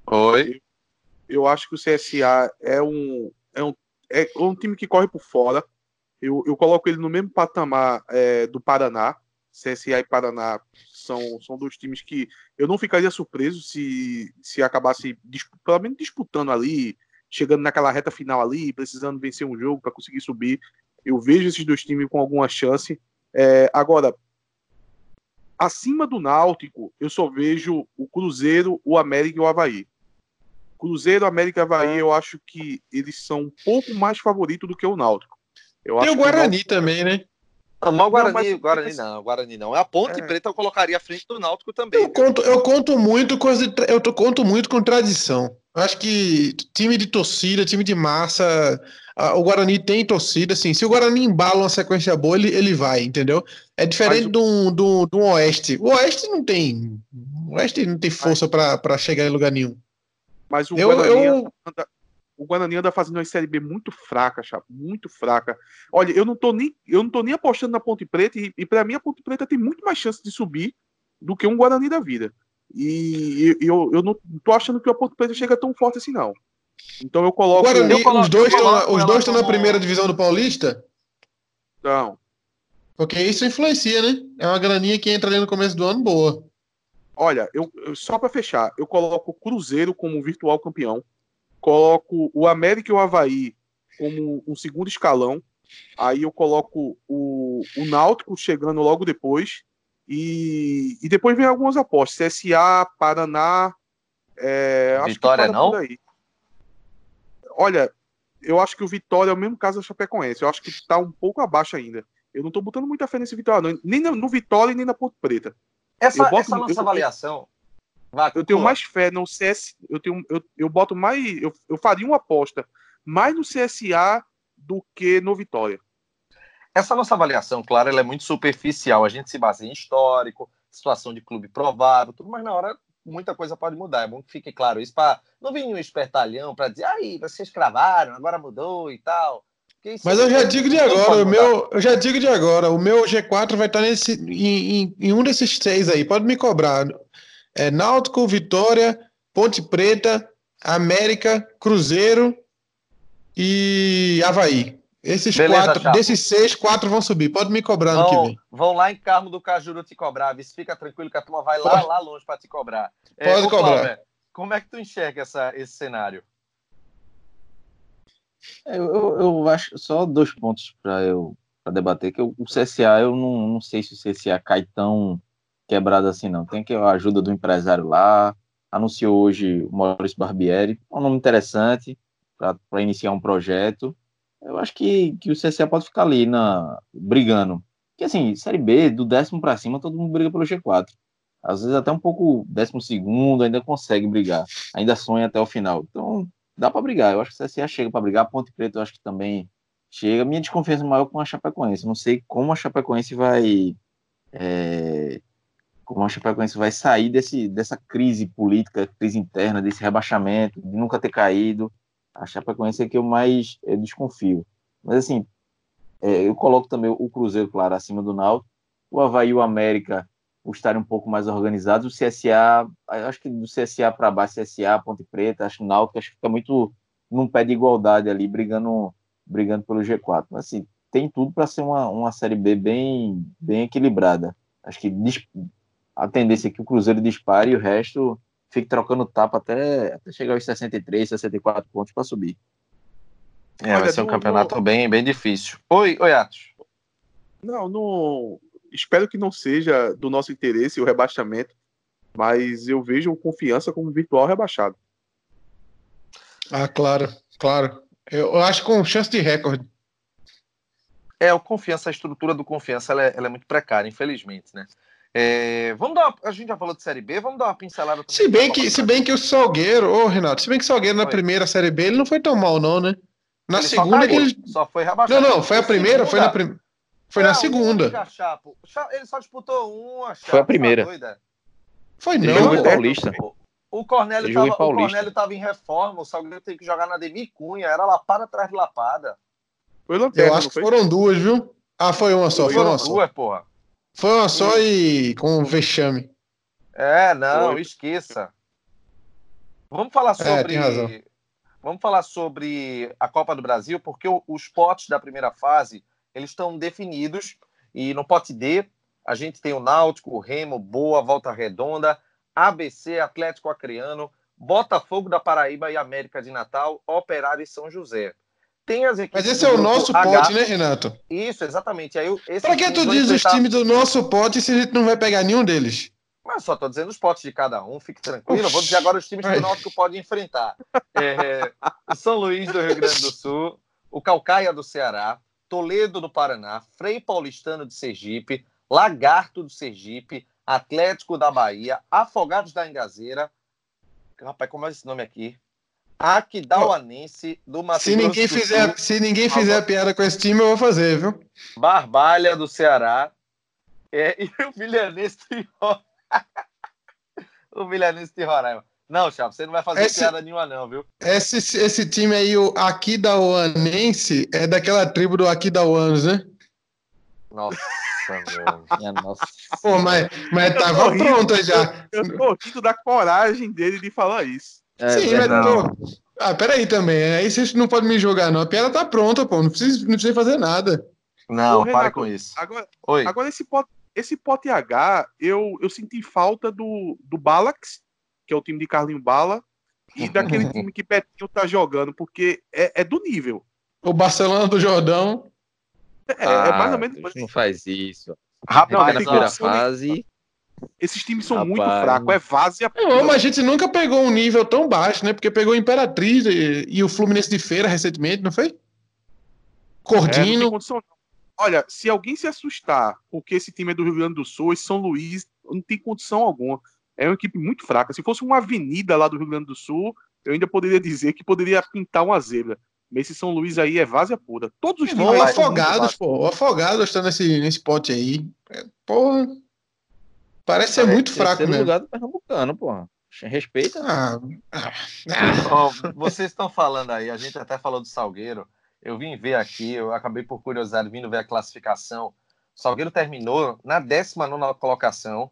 Oi. Eu acho que o CSA é um, é um, é um time que corre por fora eu, eu coloco ele no mesmo patamar é, do Paraná. CSA e Paraná são, são dois times que eu não ficaria surpreso se, se acabasse pelo menos disputando ali, chegando naquela reta final ali, precisando vencer um jogo para conseguir subir. Eu vejo esses dois times com alguma chance. É, agora, acima do Náutico, eu só vejo o Cruzeiro, o América e o Havaí. Cruzeiro, América e Havaí, eu acho que eles são um pouco mais favoritos do que o Náutico. Eu Tem o Guarani também, né? Não, mas o Guarani, não, mas... Guarani não, Guarani não. A Ponte é. Preta eu colocaria à frente do Náutico também. Eu conto, eu conto muito com eu conto muito com tradição. Eu acho que time de torcida, time de massa, o Guarani tem torcida, assim. Se o Guarani embala uma sequência boa, ele, ele vai, entendeu? É diferente do, do, do Oeste. O Oeste não tem. O Oeste não tem força para chegar em lugar nenhum. Mas o eu, Guarani eu... O Guarani anda fazendo uma Série B muito fraca, Chapo, muito fraca. Olha, eu não tô nem, eu não tô nem apostando na Ponte Preta e, e para mim a Ponte Preta tem muito mais chance de subir do que um Guarani da vida. E, e eu, eu não tô achando que a Ponte Preta chega tão forte assim, não. Então eu coloco. Guarani, eu coloco os dois estão os dois estão na primeira divisão do Paulista? Não. Porque isso influencia, né? É uma graninha que entra ali no começo do ano boa. Olha, eu, só para fechar, eu coloco o Cruzeiro como virtual campeão coloco o América e o Havaí como um segundo escalão. Aí eu coloco o, o Náutico chegando logo depois. E, e depois vem algumas apostas. CSA, Paraná. É, Vitória não? Olha, eu acho que o Vitória é o mesmo caso da Chapecoense. Eu acho que está um pouco abaixo ainda. Eu não estou botando muita fé nesse Vitória, não. nem no, Vitória nem na Ponte Preta. Essa, Eu boto- essa nossa eu- avaliação. Eu tenho mais fé no CS. Eu, tenho, eu, eu boto mais. Eu, eu faria uma aposta mais no CSA do que no Vitória. Essa nossa avaliação, claro, ela é muito superficial. A gente se baseia em histórico, situação de clube provável, tudo, mas na hora muita coisa pode mudar. É bom que fique claro isso para não vir um espertalhão para dizer, aí, vocês cravaram, agora mudou e tal. Porque isso Mas eu já digo de agora, o meu, eu já digo de agora, o meu G4 vai estar nesse, em, em- em um desses seis aí, pode me cobrar. É Náutico, Vitória, Ponte Preta, América, Cruzeiro e Havaí. Esses Beleza, quatro, Chapo. desses seis, quatro vão subir. Pode me cobrar ano que Vão, vem. vão lá em Carmo do Cajuru te cobrar. Vê se fica tranquilo que a turma vai lá, Pode. lá longe para te cobrar. Pode ô, cobrar. Como é que tu enxerga essa, esse cenário? É, Eu, eu, acho só dois pontos para eu pra debater, que eu- o CSA, eu não, não sei se o CSA cai tão quebrado assim, não. Tem que a ajuda do empresário lá, anunciou hoje o Maurício Barbieri, um nome interessante para iniciar um projeto. Eu acho que, que o CSA pode ficar ali na, brigando. Porque assim, Série B, do décimo para cima, todo mundo briga pelo G4. Às vezes até um pouco décimo segundo ainda consegue brigar, ainda sonha até o final. Então, dá para brigar. Eu acho que o CSA chega para brigar. Ponte Preta eu acho que também chega. Minha desconfiança maior com a Chapecoense. Não sei como a Chapecoense vai. é, como a Chapecoense vai sair desse, dessa crise política, crise interna, desse rebaixamento, de nunca ter caído. A Chapecoense é que eu mais eh, desconfio. Mas assim, é, eu coloco também o Cruzeiro, claro, acima do Náutico. O Havaí e o América por estarem um pouco mais organizados. O CSA, acho que do CSA para baixo, CSA, Ponte Preta, acho que o Náutico, acho que fica muito num pé de igualdade ali, brigando, brigando pelo G4. Mas assim, tem tudo para ser uma, uma Série B bem, bem equilibrada. Acho que a tendência é que o Cruzeiro dispare e o resto fique trocando tapa até, até chegar aos 63, 64 pontos para subir. É, vai ser um no- campeonato bem, bem difícil. Oi, oi, Atos. Não, não. Espero que não seja do nosso interesse o rebaixamento, mas eu vejo o confiança como virtual rebaixado. Ah, claro, claro. Eu, acho com chance de recorde. É, o confiança, a estrutura do confiança, ela é, ela é muito precária, infelizmente, né? É, vamos dar uma- a gente já falou de Série B, vamos dar uma pincelada também Se bem que, se bem que o Salgueiro, ô Renato, se bem que o Salgueiro na Oi. primeira Série B ele não foi tão mal, não, né? Na Ele só segunda que caiu, ele. Só foi rebaixado. Não, não, foi a primeira, foi na, segunda- foi na Não, segunda. única, Chapo. Cha- Ele só disputou uma, Chapo, Foi a tá primeira. doida? Foi Ele não, jogou em. Paulista. O Cornélio tava, o Paulista. Cornélio tava em reforma, o Salgueiro teve que jogar na Demi Cunha, era lapada atrás de lapada. Foi lanterna, Eu acho que foram duas, viu? Ah, foi uma só, foi uma só. duas, porra. Foi uma só e com vexame. É, não, Foi. esqueça. Vamos falar É, tem razão. sobre. Vamos falar sobre a Copa do Brasil, porque o- os potes da primeira fase eles estão definidos. E no pote D, a gente tem o Náutico, o Remo, Boa, Volta Redonda, ABC, Atlético Acreano, Botafogo da Paraíba e América de Natal, Operário e São José. Tem as equipes. Mas esse é o nosso H. pote, né, Renato? Isso, exatamente. Aí, Pra que tu diz os enfrentar- times do nosso pote se a gente não vai pegar nenhum deles? Mas só tô dizendo os potes de cada um, fique tranquilo. Eu vou dizer agora os times que o Náutico pode enfrentar. É, o São Luís do Rio Grande do Sul, o Calcaia do Ceará, Toledo do Paraná, Frei Paulistano de Sergipe, Lagarto do Sergipe, Atlético da Bahia, Afogados da Engazeira. Rapaz, como é esse nome aqui? Aquidauanense do Mato Se ninguém, fizer, Sul, se ninguém fizer piada com esse time, eu vou fazer, viu? Barbalha do Ceará é, e o Vilhanense de Roraima. o Vilhanense de Roraima. Não, Chapo, você não vai fazer Esse- piada nenhuma, não, viu? Esse, esse time aí, o Aquidauanense, é daquela tribo do Aquidauanos, né? Nossa, meu. Minha nossa. Pô, mas, mas Eu tava tô rindo. pronta já. Eu tô rindo da coragem dele de falar isso. É Sim, mas verdade. pô. Ah, peraí também. Aí vocês não podem me jogar, não. A piada tá pronta, pô. Não precisa, não precisa fazer nada. Não, Ô, para Renato, com isso. Agora, Oi. agora esse pote, esse pote H, eu, eu senti falta do, do Balax, que é o time de Carlinho Bala, e daquele time que Betinho tá jogando, porque é, é do nível. O Barcelona do Jordão. É, é mais ou menos. Não faz isso. Rápido, Não, na primeira fase. Esses times são Rapaz. muito fracos. É várzea. Não, mas a gente nunca pegou um nível tão baixo, né? Porque pegou o Imperatriz e, e o Fluminense de Feira recentemente, não foi? É, não tem Cordino. condição, não. Olha, se alguém se assustar porque esse time é do Rio Grande do Sul, esse São Luís, não tem condição alguma. É uma equipe muito fraca. Se fosse uma avenida lá do Rio Grande do Sul, eu ainda poderia dizer que poderia pintar uma zebra. Mas esse São Luís aí é várzea pura. Todos os times Afogados, pô. O Afogados está nesse, nesse pote aí. É, Porra. Parece ser muito fraco mesmo. lugar do Pernambucano, porra. Respeita. Ah, ah, ah. Ó, vocês estão falando aí, a gente até falou do Salgueiro. Eu vim ver aqui, eu acabei por curiosidade vindo ver a classificação. O Salgueiro terminou na 19 colocação,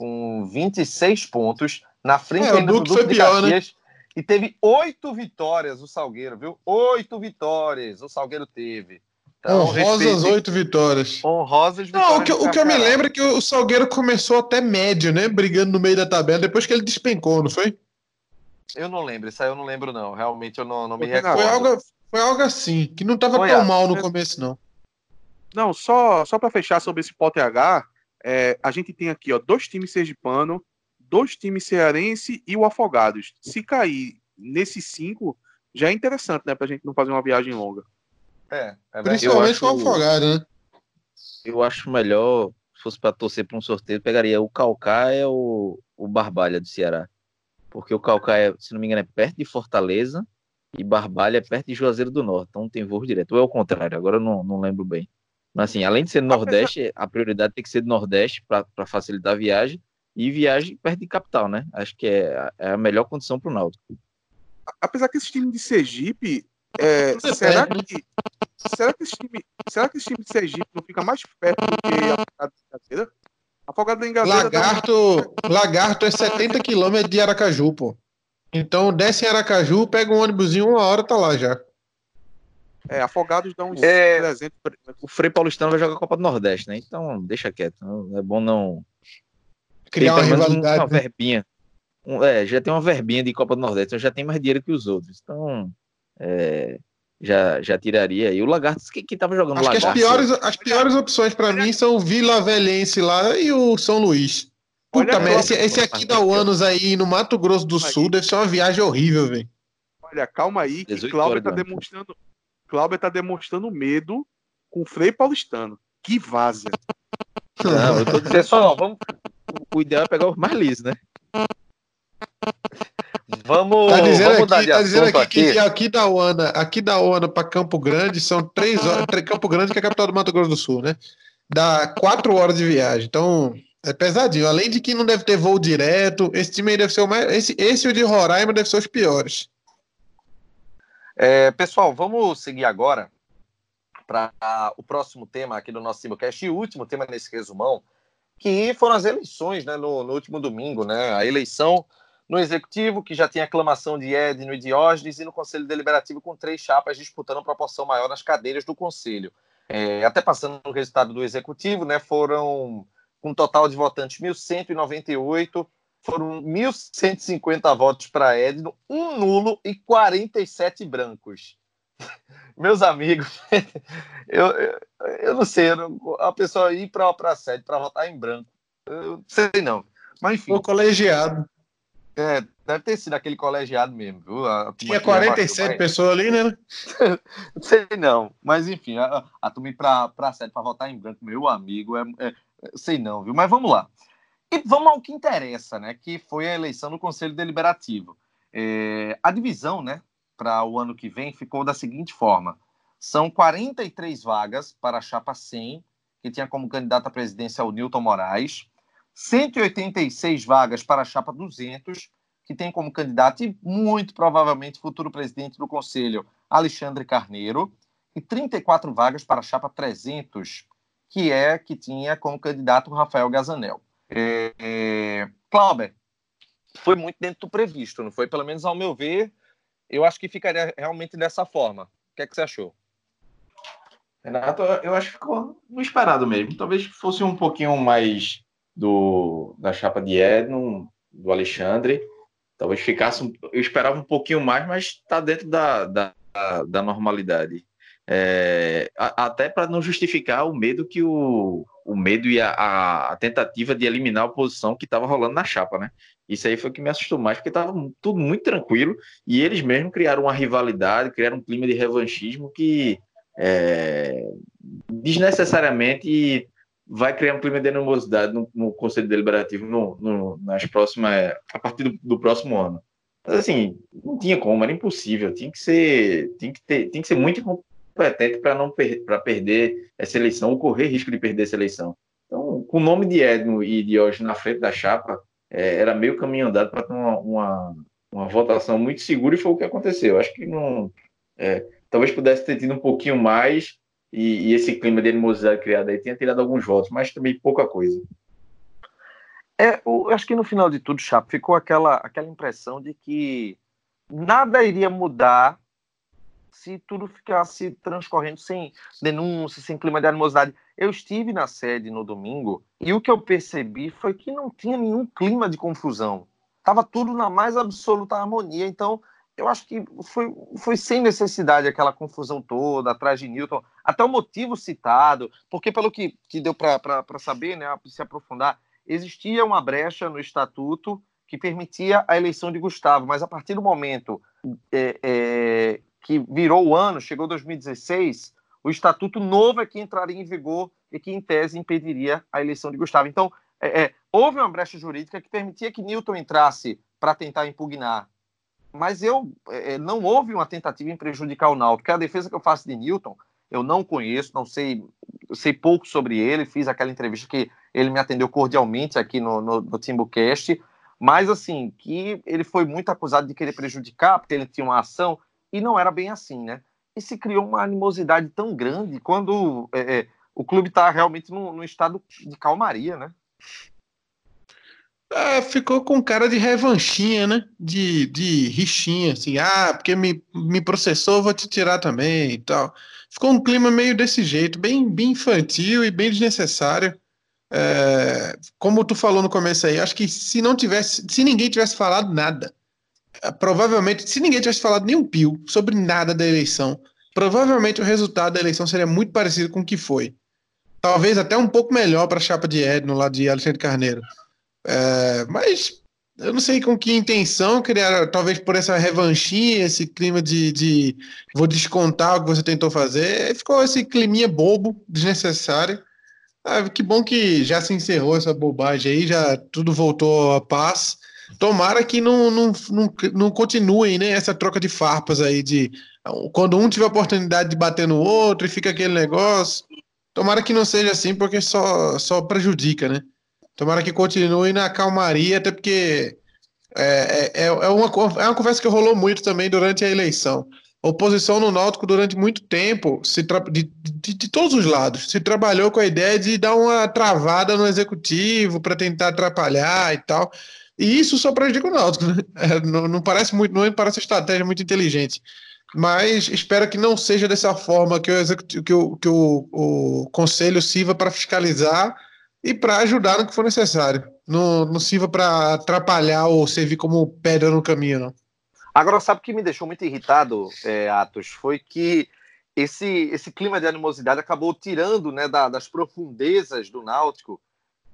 com 26 pontos, na frente É, ainda do Duque Duque foi de pior, né? Caxias. E teve oito vitórias o Salgueiro, viu? Oito vitórias o Salgueiro teve. Então, Honrosas oito vitórias. honrosas vitórias. Não, o que, o que eu me lembro é que o Salgueiro começou até médio, né? Brigando no meio da tabela, depois que ele despencou, não foi? Eu não lembro, isso aí eu não lembro, não. Realmente eu não, não me recordo. Foi algo, foi algo assim, que não tava Foi tão algo. mal no começo, não. Não, só, só para fechar sobre esse pote H, é, a gente tem aqui ó, dois times sergipano, dois times cearense e o Afogados. Se cair nesses cinco, já é interessante, né? Pra gente não fazer uma viagem longa. É, é verdade. Principalmente acho- com o Afogado, né? Eu acho melhor, se fosse para torcer para um sorteio, pegaria o Calcaia ou o Barbalha do Ceará. Porque o Calcaia, se não me engano, é perto de Fortaleza e Barbalha é perto de Juazeiro do Norte. Então tem voo direto. Ou é o contrário, agora eu não, não lembro bem. Mas assim, além de ser Nordeste, a prioridade tem que ser do Nordeste para facilitar a viagem e viagem perto de capital, né? Acho que é, a- é a melhor condição para o Náutico. Apesar que esse time de Sergipe, é, será que será que esse time, será que esse time de Sergipe não fica mais perto do que Afogado da Engazeira? Afogado da Engazeira tá- Lagarto, Lagarto é 70 quilômetros de Aracaju, pô. Então desce em Aracaju, pega um ônibusinho, uma hora tá lá já. É, Afogados dá uns É. 300. O Frei Paulistano vai jogar a Copa do Nordeste, né? Então deixa quieto. Não- É bom não Criar uma tem menos um- rivalidade. uma né? verbinha. Um- é, já tem uma verbinha de Copa do Nordeste, então já tem mais dinheiro que os outros. Então, é, já, já tiraria. E o Lagarto, quem, quem tava jogando Acho que as Lagarto? piores, as piores opções pra mim são o Vila Velhense lá e o São Luís. Puta merda, esse, esse aqui da Uanos aí no Mato Grosso do. Sul deve ser uma viagem horrível, velho. Olha, calma aí, que 18 Cláudio tá demonstrando. Cláudio tá demonstrando medo com o Frei Paulistano. Que várzea. Não, eu tô dizendo Pessoal, vamos, o ideal é pegar o mais liso, né? vamos, Tá dizendo vamos aqui, de tá dizendo aqui, aqui. que aqui da Uana, aqui da Uana para Campo Grande são três horas. Campo Grande que é a capital do Mato Grosso do Sul, né? Dá quatro horas de viagem. Então é pesadinho. Além de que não deve ter voo direto, esse time aí deve ser o mais. Esse, esse e o de Roraima deve ser os piores. É, pessoal, vamos seguir agora para o próximo tema aqui do nosso Simulcast e o último tema nesse resumão, que foram as eleições né, no, no último domingo, né? A eleição no Executivo, que já tinha aclamação de Edno e Diógenes, e no Conselho Deliberativo, com três chapas disputando proporção maior nas cadeiras do Conselho. É, até passando no resultado do Executivo, né, foram um total de votantes 1.198, foram 1.150 votos para Edno, um nulo e 47 brancos. Meus amigos, eu, eu, eu não sei, eu não- a pessoa ir para a sede para votar em branco, eu não sei não. Mas enfim, O colegiado. é, deve ter sido aquele colegiado mesmo, viu? A Tinha que 47 abaixou, pessoas ali, né? mas- Sei não, mas enfim, a, a turma ir para a sede para votar em branco, meu amigo, é, é- sei não, viu? Mas vamos lá. E vamos ao que interessa, né? Que foi a eleição no Conselho Deliberativo. É, a divisão, né, para o ano que vem ficou da seguinte forma: são 43 vagas para a chapa 100, que tinha como candidato à presidência o Newton Moraes, 186 vagas para a chapa 200, que tem como candidato e muito provavelmente futuro presidente do Conselho, Alexandre Carneiro, e 34 vagas para a chapa 300, que é que tinha como candidato Rafael Gazanel. É, é, Clauber, foi muito dentro do previsto, não foi? Pelo menos ao meu ver, eu acho que ficaria realmente dessa forma. O que é que você achou? Renato, eu acho que ficou no esperado mesmo. Talvez fosse um pouquinho mais do da chapa de Edno, do Alexandre. talvez ficasse. Eu esperava um pouquinho mais, mas está dentro da, da, da normalidade. É, até para não justificar o medo que o, o medo e a, a tentativa de eliminar a oposição que estava rolando na chapa, né? Isso aí foi o que me assustou mais, porque estava tudo muito tranquilo e eles mesmos criaram uma rivalidade, criaram um clima de revanchismo que é, desnecessariamente vai criar um clima de animosidade no, no Conselho Deliberativo no, no, nas próximas, a partir do, do, próximo ano. Mas assim, não tinha como, era impossível, tinha que ser, tinha que ter, tinha que ser muito incompetente para não per, perder essa eleição, ou correr risco de perder essa eleição. Então, com o nome de Edno e de hoje na frente da chapa, é, era meio caminho andado para ter uma, uma, uma, votação muito segura e foi o que aconteceu. Acho que não. É, talvez pudesse ter tido um pouquinho mais e, e, esse clima de animosidade criado aí tenha tirado alguns votos, mas também pouca coisa. É, eu acho que no final de tudo, Chapo, ficou aquela, aquela impressão de que nada iria mudar se tudo ficasse transcorrendo sem denúncia, sem clima de animosidade. Eu estive na sede no domingo e o que eu percebi foi que não tinha nenhum clima de confusão. Estava tudo na mais absoluta harmonia. Então, eu acho que foi, foi sem necessidade aquela confusão toda atrás de Newton, até o motivo citado, porque pelo que, que deu para saber, né, se aprofundar, existia uma brecha no estatuto que permitia a eleição de Gustavo, mas a partir do momento é, é, que virou o ano, chegou 2016, o estatuto novo é que entraria em vigor e que, em tese, impediria a eleição de Gustavo. Então, é, é houve uma brecha jurídica que permitia que Newton entrasse para tentar impugnar. Mas eu é, não houve uma tentativa em prejudicar o Náutico, porque a defesa que eu faço de Newton, eu não conheço, não sei, sei pouco sobre ele, fiz aquela entrevista que ele me atendeu cordialmente aqui no, no, no Timbucast, mas assim, que ele foi muito acusado de querer prejudicar, porque ele tinha uma ação, e não era bem assim, né? E se criou uma animosidade tão grande quando é, é o clube está realmente num, estado de calmaria, né? É, ficou com cara de revanchinha, né? De, de rixinha, assim, ah, porque me, me processou, vou te tirar também e tal. Ficou um clima meio desse jeito, bem, bem infantil e bem desnecessário. É, como tu falou no começo aí, acho que se não tivesse, se ninguém tivesse falado nada, provavelmente, se ninguém tivesse falado nem um pio sobre nada da eleição, provavelmente o resultado da eleição seria muito parecido com o que foi. Talvez até um pouco melhor para a chapa de Edno lá de Alexandre Carneiro. É, mas eu não sei com que intenção criar, talvez por essa revanchinha, esse clima de, de vou descontar o que você tentou fazer, ficou esse climinha bobo, desnecessário. Ah, que bom que já se encerrou essa bobagem aí, já tudo voltou à paz. Tomara que não, não, não, não continuem né, essa troca de farpas aí de quando um tiver oportunidade de bater no outro e fica aquele negócio. Tomara que não seja assim, porque só, só prejudica, né? Tomara que continue na calmaria, até porque é, é, é, uma, é uma conversa que rolou muito também durante a eleição. A oposição no Náutico durante muito tempo, se de, de, de, todos os lados, se trabalhou com a ideia de dar uma travada no executivo para tentar atrapalhar e tal. E isso só prejudica o Náutico. Né? É, não, não, parece muito, não parece estratégia muito inteligente. Mas espero que não seja dessa forma que o, executivo, que que o, o conselho sirva para fiscalizar e para ajudar no que for necessário. Não, não sirva para atrapalhar ou servir como pedra no caminho, não. Agora, sabe o que me deixou muito irritado, é, Atos? Foi que esse, esse clima de animosidade acabou tirando né, da, das profundezas do Náutico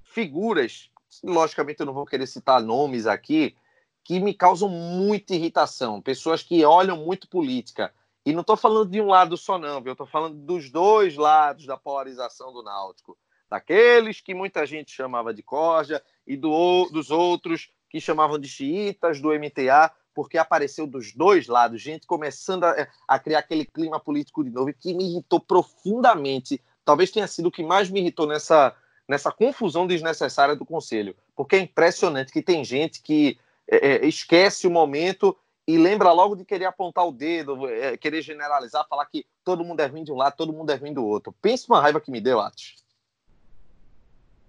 figuras, logicamente eu não vou querer citar nomes aqui, que me causam muita irritação. Pessoas que olham muito política. E não estou falando de um lado só, não, viu? Eu estou falando dos dois lados da polarização do Náutico daqueles que muita gente chamava de corja e do, dos outros que chamavam de xiitas do MTA, porque apareceu dos dois lados, gente começando a, a criar aquele clima político de novo, que me irritou profundamente. Talvez tenha sido o que mais me irritou nessa, nessa confusão desnecessária do Conselho, porque é impressionante que tem gente que é, é esquece o momento e lembra logo de querer apontar o dedo, é, querer generalizar, falar que todo mundo é ruim de um lado, todo mundo é ruim do outro. Pensa uma raiva que me deu, Atos.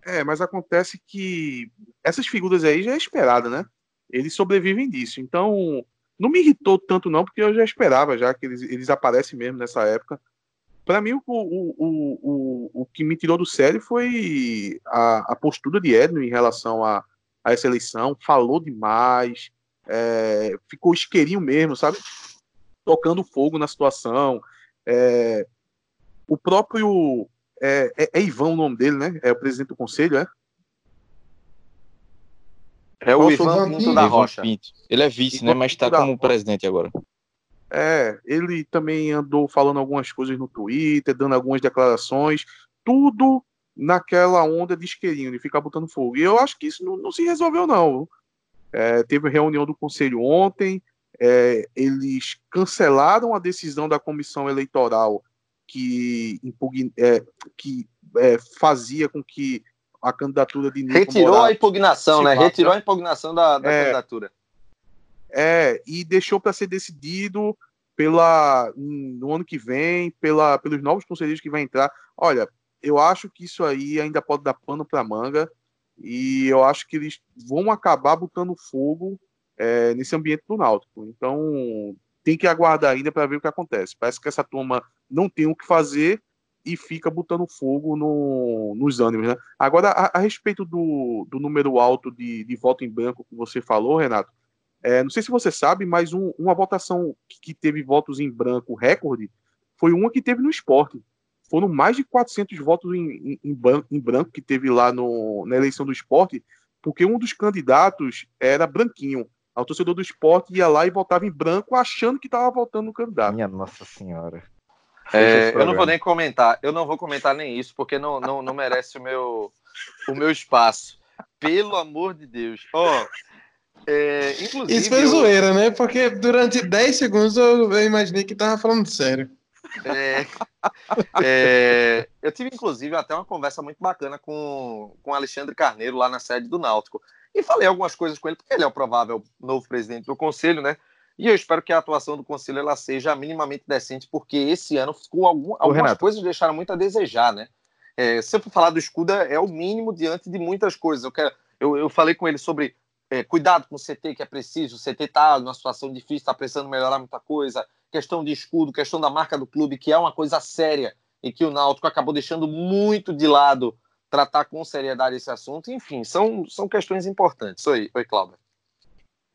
É, mas acontece que essas figuras aí já é esperada, né? Eles sobrevivem disso. Então, não me irritou tanto não, porque eu já esperava já que eles, eles aparecem mesmo nessa época. Para mim, o, o, o, o, o que me tirou do sério foi a, a postura de Edno em relação a, a essa eleição. Falou demais, é, ficou isqueirinho mesmo, sabe? Tocando fogo na situação. É, o próprio. É, é, é, Ivan o nome dele, né? É o presidente do conselho, é? É o Ivan Pinto da Rocha. Pinto. Ele é vice, né? Mas está como presidente agora. É, ele também andou falando algumas coisas no Twitter, dando algumas declarações, tudo naquela onda de isqueirinho, de ficar botando fogo. E eu acho que isso não, não se resolveu, não. É, teve reunião do conselho ontem, é, eles cancelaram a decisão da comissão eleitoral que, é, que é, fazia com que a candidatura de Nico Retirou Morato a impugnação, né? Retirou a impugnação da, da é, candidatura. É, e deixou para ser decidido pela no ano que vem, pela, pelos novos conselheiros que vai entrar. Olha, eu acho que isso aí ainda pode dar pano para manga e eu acho que eles vão acabar botando fogo é, nesse ambiente do Náutico. Então tem que aguardar ainda para ver o que acontece. Parece que essa turma não tem o que fazer e fica botando fogo no, nos ânimos. Né? Agora, a, a respeito do, do, número alto de, de voto em branco que você falou, Renato, é, não sei se você sabe, mas um, uma votação que teve votos em branco recorde foi uma que teve no esporte. Foram mais de 400 votos em, em, em branco que teve lá no, na eleição do esporte, porque um dos candidatos era branquinho. O torcedor do esporte ia lá e votava em branco, achando que estava votando no candidato. Minha Nossa Senhora. É, eu não vou nem comentar, eu não vou comentar nem isso, porque não, não, não merece o meu, o meu espaço. Pelo amor de Deus. Ó, oh, é, inclusive. Isso foi eu... zoeira, né? Porque durante 10 segundos eu, eu imaginei que tava falando sério. É, é, eu tive, inclusive, até uma conversa muito bacana com, com Alexandre Carneiro lá na sede do Náutico. E falei algumas coisas com ele, porque ele é o provável novo presidente do conselho, né? E eu espero que a atuação do conselho ela seja minimamente decente, porque esse ano ficou algum, algumas Renato. coisas deixaram muito a desejar, né? É, se eu for falar do Escuda, é o mínimo diante de muitas coisas. Eu, quero, eu, eu falei com ele sobre é, cuidado com o CT que é preciso, o CT está numa situação difícil, está precisando melhorar muita coisa, questão de escudo, questão da marca do clube, que é uma coisa séria e que o Náutico acabou deixando muito de lado tratar com seriedade esse assunto. Enfim, são, são questões importantes. Oi, oi Cláudio.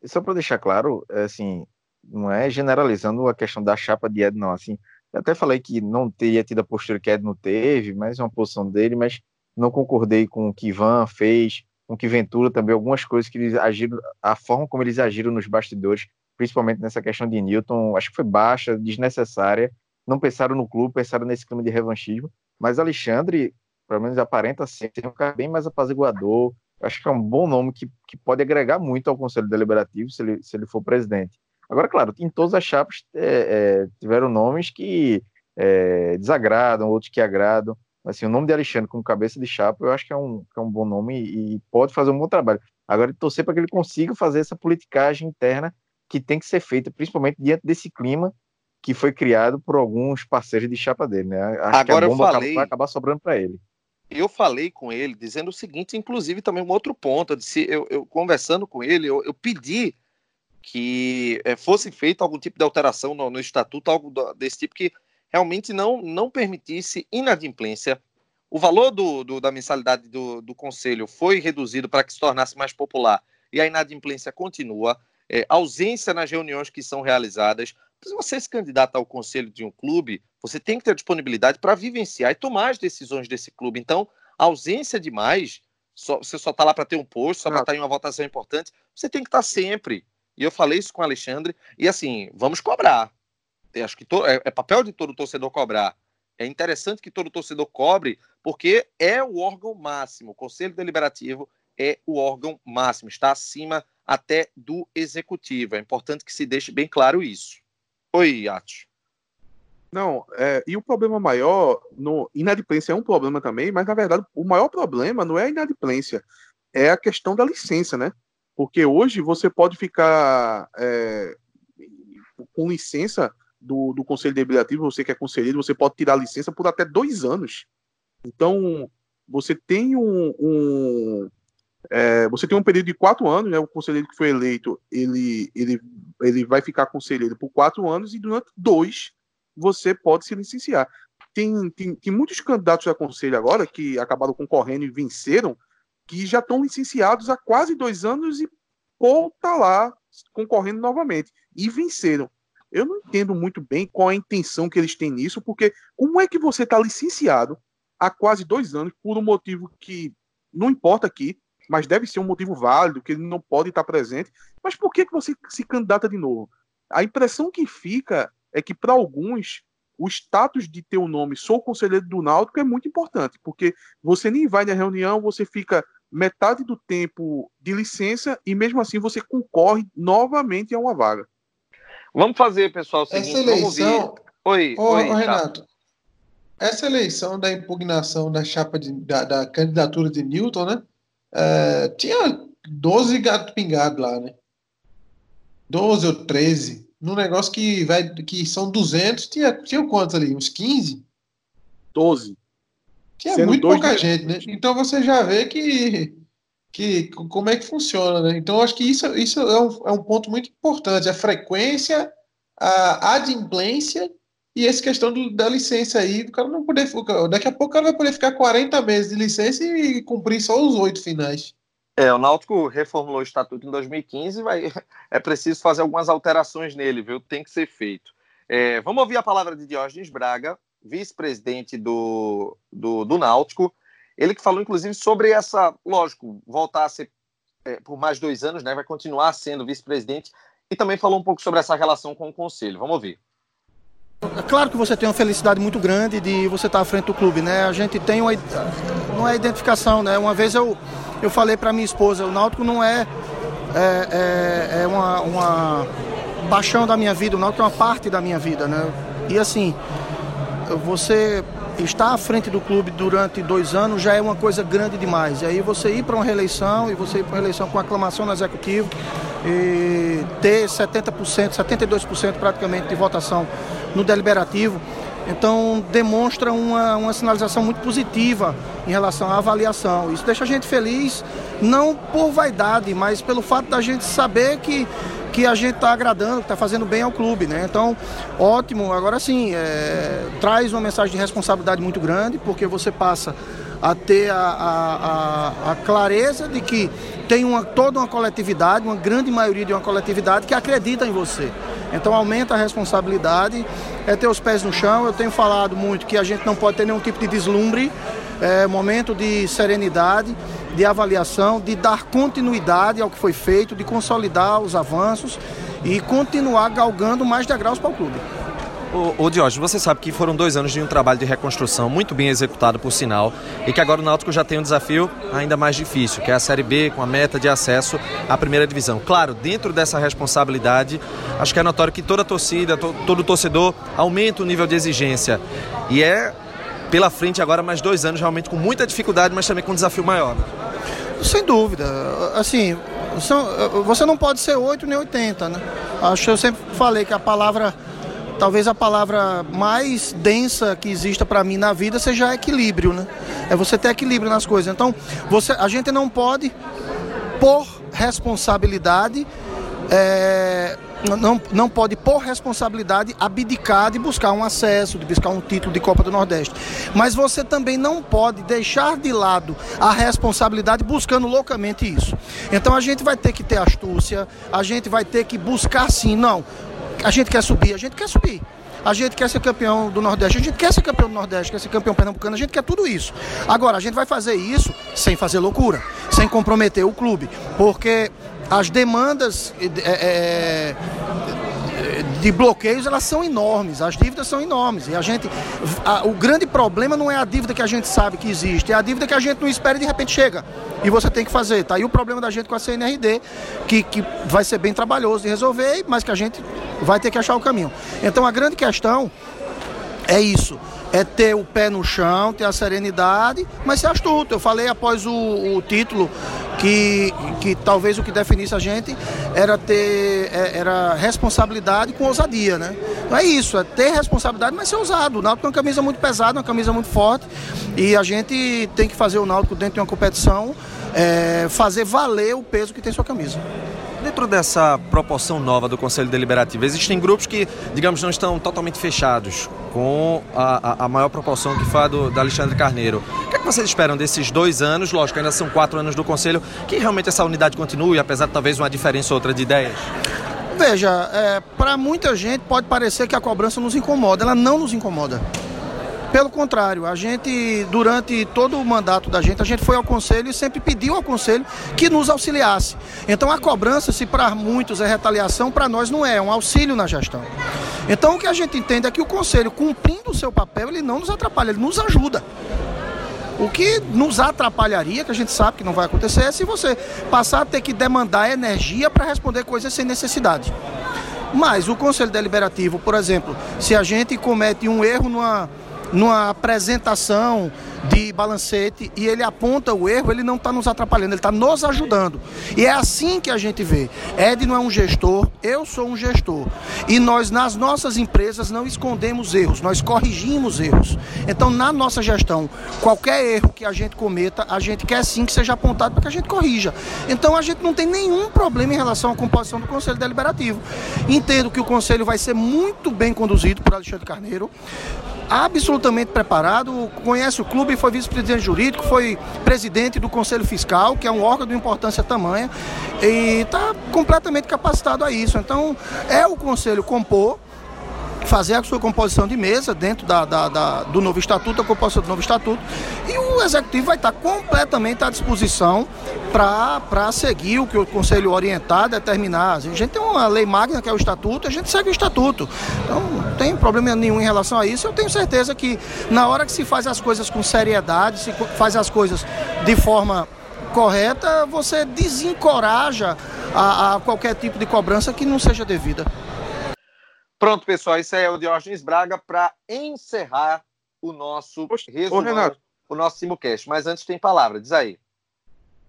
Só para deixar claro, é assim, não é generalizando a questão da chapa de Ed, não. Assim, eu até falei que não teria tido a postura que Ed não teve, mas é uma posição dele, mas não concordei com o que Ivan fez, com que Ventura também, algumas coisas que eles agiram, a forma como eles agiram nos bastidores, principalmente nessa questão de Newton, acho que foi baixa, desnecessária. Não pensaram no clube, pensaram nesse clima de revanchismo. Mas Alexandre, pelo menos aparenta ser um cara bem mais apaziguador. Acho que é um bom nome que, que pode agregar muito ao Conselho Deliberativo se ele, se ele for presidente. Agora, claro, em todas as chapas é, é, tiveram nomes que é, desagradam, outros que agradam. Assim, o nome de Alexandre como cabeça de chapa, eu acho que é um, que é um bom nome e, e pode fazer um bom trabalho. Agora, torcer para que ele consiga fazer essa politicagem interna que tem que ser feita, principalmente diante desse clima que foi criado por alguns parceiros de chapa dele, né? Acho Agora que a bomba eu falei, vai acabar sobrando para ele. Eu falei com ele dizendo o seguinte, inclusive também um outro ponto, eu, disse, eu, eu conversando com ele, eu, eu pedi que é, fosse feito algum tipo de alteração no, no estatuto, algo desse tipo que realmente não, não permitisse inadimplência. O valor do, do da mensalidade do, do conselho foi reduzido para que se tornasse mais popular e a inadimplência continua. É, ausência nas reuniões que são realizadas. Se você se candidata ao conselho de um clube, você tem que ter disponibilidade para vivenciar e tomar as decisões desse clube. Então, ausência demais, só, você só está lá para ter um posto, só para estar tá em uma votação importante, você tem que estar tá sempre. E eu falei isso com o Alexandre, e assim, vamos cobrar acho que to, é, é papel de todo torcedor cobrar. É interessante que todo torcedor cobre, porque é o órgão máximo. O Conselho Deliberativo é o órgão máximo, está acima até do executivo. É importante que se deixe bem claro isso. Oi, Atos. Não, é, e o problema maior, no, inadimplência é um problema também, mas na verdade o maior problema não é a inadimplência, é a questão da licença, né? Porque hoje você pode ficar é, com licença do, do Conselho Deliberativo, você que é conselheiro, você pode tirar licença por até dois anos. Então, você tem um, um é, você tem um período de quatro anos, né? O conselheiro que foi eleito, ele, ele, ele vai ficar conselheiro por quatro anos e durante dois você pode se licenciar. Tem, tem, tem muitos candidatos a conselho agora que acabaram concorrendo e venceram, que já estão licenciados há quase dois anos e estar tá lá concorrendo novamente e venceram. Eu não entendo muito bem qual a intenção que eles têm nisso, porque como é que você está licenciado há quase dois anos por um motivo que não importa aqui, mas deve ser um motivo válido, que ele não pode estar presente. Mas por que, que você se candidata de novo? A impressão que fica é que, para alguns, o status de ter o nome sou conselheiro do Náutico é muito importante, porque você nem vai na reunião, você fica metade do tempo de licença e mesmo assim você concorre novamente a uma vaga. Vamos fazer, pessoal, o seguinte, Essa eleição... Oi, ô, oi, ô, Renato, essa eleição da impugnação da chapa de, da, da candidatura de Newton, né? É, tinha 12 gato pingado lá, né? 12 ou 13. Num negócio que vai que são 200, tinha, tinha quantos ali? Uns 15? 12. Tinha Sendo muito pouca gente, né? Então você já vê que, que como é que funciona, né? Então acho que isso, isso é, um, é um ponto muito importante. A frequência, a adimplência e essa questão do, da licença aí, do cara não poder. Daqui a pouco o cara vai poder ficar 40 meses de licença e cumprir só os oito finais. É, o Náutico reformulou o estatuto em 2015 vai, é preciso fazer algumas alterações nele, viu? Tem que ser feito. É, vamos ouvir a palavra de Diógenes Braga, vice-presidente do, do, do, Náutico. Ele que falou, inclusive, sobre essa, lógico, voltar a ser é, por mais dois anos, né? Vai continuar sendo vice-presidente e também falou um pouco sobre essa relação com o conselho. Vamos ouvir. É claro que você tem uma felicidade muito grande de você estar à frente do clube, né? A gente tem uma, não é identificação, né? Uma vez eu, eu falei para minha esposa, o Náutico não é, é, é, é uma, uma paixão da minha vida, o Náutico é uma parte da minha vida, né? E assim, você estar à frente do clube durante dois anos já é uma coisa grande demais. E aí você ir para uma reeleição e você ir para uma reeleição com aclamação no executivo e ter 70%, 72% praticamente de votação no deliberativo. Então demonstra uma, uma sinalização muito positiva em relação à avaliação. Isso deixa a gente feliz, não por vaidade, mas pelo fato da gente saber que, que a gente está agradando, que está fazendo bem ao clube. Né? Então, ótimo. Agora sim, é, traz uma mensagem de responsabilidade muito grande, porque você passa a ter a, a, a, a clareza de que tem uma, toda uma coletividade, uma grande maioria de uma coletividade que acredita em você. Então aumenta a responsabilidade, é ter os pés no chão. Eu tenho falado muito que a gente não pode ter nenhum tipo de deslumbre, é momento de serenidade, de avaliação, de dar continuidade ao que foi feito, de consolidar os avanços e continuar galgando mais degraus para o clube. O, o Diógenes, você sabe que foram dois anos de um trabalho de reconstrução muito bem executado, por sinal, e que agora o Náutico já tem um desafio ainda mais difícil, que é a Série B, com a meta de acesso à primeira divisão. Claro, dentro dessa responsabilidade, acho que é notório que toda torcida, to, todo torcedor aumenta o nível de exigência. E é pela frente agora mais dois anos, realmente com muita dificuldade, mas também com um desafio maior. Sem dúvida. Assim, você não pode ser 8 nem 80, né? Acho que eu sempre falei que a palavra talvez a palavra mais densa que exista para mim na vida seja equilíbrio, né? É você ter equilíbrio nas coisas. Então, você, a gente não pode, por responsabilidade, é, não, não pode, por responsabilidade, abdicar de buscar um acesso, de buscar um título de Copa do Nordeste. Mas você também não pode deixar de lado a responsabilidade buscando loucamente isso. Então a gente vai ter que ter astúcia, a gente vai ter que buscar sim, não. A gente quer subir, a gente quer subir. A gente quer ser campeão do Nordeste, a gente quer ser campeão do Nordeste, quer ser campeão pernambucano, a gente quer tudo isso. Agora, a gente vai fazer isso sem fazer loucura, sem comprometer o clube, porque as demandas é, de bloqueios elas são enormes, as dívidas são enormes. E a gente. A, o grande problema não é a dívida que a gente sabe que existe, é a dívida que a gente não espera e de repente chega. E você tem que fazer. Tá aí o problema da gente com a CNRD, que, que vai ser bem trabalhoso de resolver, mas que a gente vai ter que achar o caminho. Então a grande questão é isso é ter o pé no chão, ter a serenidade, mas ser astuto. Eu falei após o, o título que, que talvez o que definisse a gente era ter é, era responsabilidade com ousadia, né? Então é isso, é ter responsabilidade, mas ser ousado. O Náutico é uma camisa muito pesada, uma camisa muito forte e a gente tem que fazer o Náutico dentro de uma competição é, fazer valer o peso que tem sua camisa. Dentro dessa proporção nova do Conselho Deliberativo, existem grupos que, digamos, não estão totalmente fechados com a, a, maior proporção que foi a do, do Alexandre Carneiro. O que, é que vocês esperam desses dois anos? Lógico, ainda são quatro anos do Conselho, que realmente essa unidade continue, apesar de talvez uma diferença ou outra de ideias? Veja, é, para muita gente pode parecer que a cobrança nos incomoda, ela não nos incomoda. Pelo contrário, a gente, durante todo o mandato da gente, a gente foi ao conselho e sempre pediu ao conselho que nos auxiliasse. Então a cobrança, se para muitos é retaliação, para nós não é, é um auxílio na gestão. Então o que a gente entende é que o conselho, cumprindo o seu papel, ele não nos atrapalha, ele nos ajuda. O que nos atrapalharia, que a gente sabe que não vai acontecer, é se você passar a ter que demandar energia para responder coisas sem necessidade. Mas o Conselho Deliberativo, por exemplo, se a gente comete um erro numa, numa apresentação de balancete e ele aponta o erro, ele não está nos atrapalhando, ele está nos ajudando. E é assim que a gente vê. Ed não é um gestor, eu sou um gestor. E nós, nas nossas empresas, não escondemos erros, nós corrigimos erros. Então, na nossa gestão, qualquer erro que a gente cometa, a gente quer sim que seja apontado para que a gente corrija. Então, a gente não tem nenhum problema em relação à composição do Conselho Deliberativo. Entendo que o Conselho vai ser muito bem conduzido por Alexandre Carneiro absolutamente preparado, conhece o clube, foi vice-presidente jurídico, foi presidente do Conselho Fiscal, que é um órgão de importância tamanha, e está completamente capacitado a isso. Então, é o Conselho compor fazer a sua composição de mesa dentro da, da, da, do novo estatuto, a composição do novo estatuto, e o executivo vai estar completamente à disposição para seguir o que o conselho orientar, determinar. A gente tem uma lei magna que é o estatuto, a gente segue o estatuto. Então, não tem problema nenhum em relação a isso. Eu tenho certeza que na hora que se faz as coisas com seriedade, se faz as coisas de forma correta, você desencoraja a, a qualquer tipo de cobrança que não seja devida. Pronto, pessoal, isso aí é o Diógenes Braga para encerrar o nosso resumo, o nosso simulcast. Mas antes tem palavra, diz aí.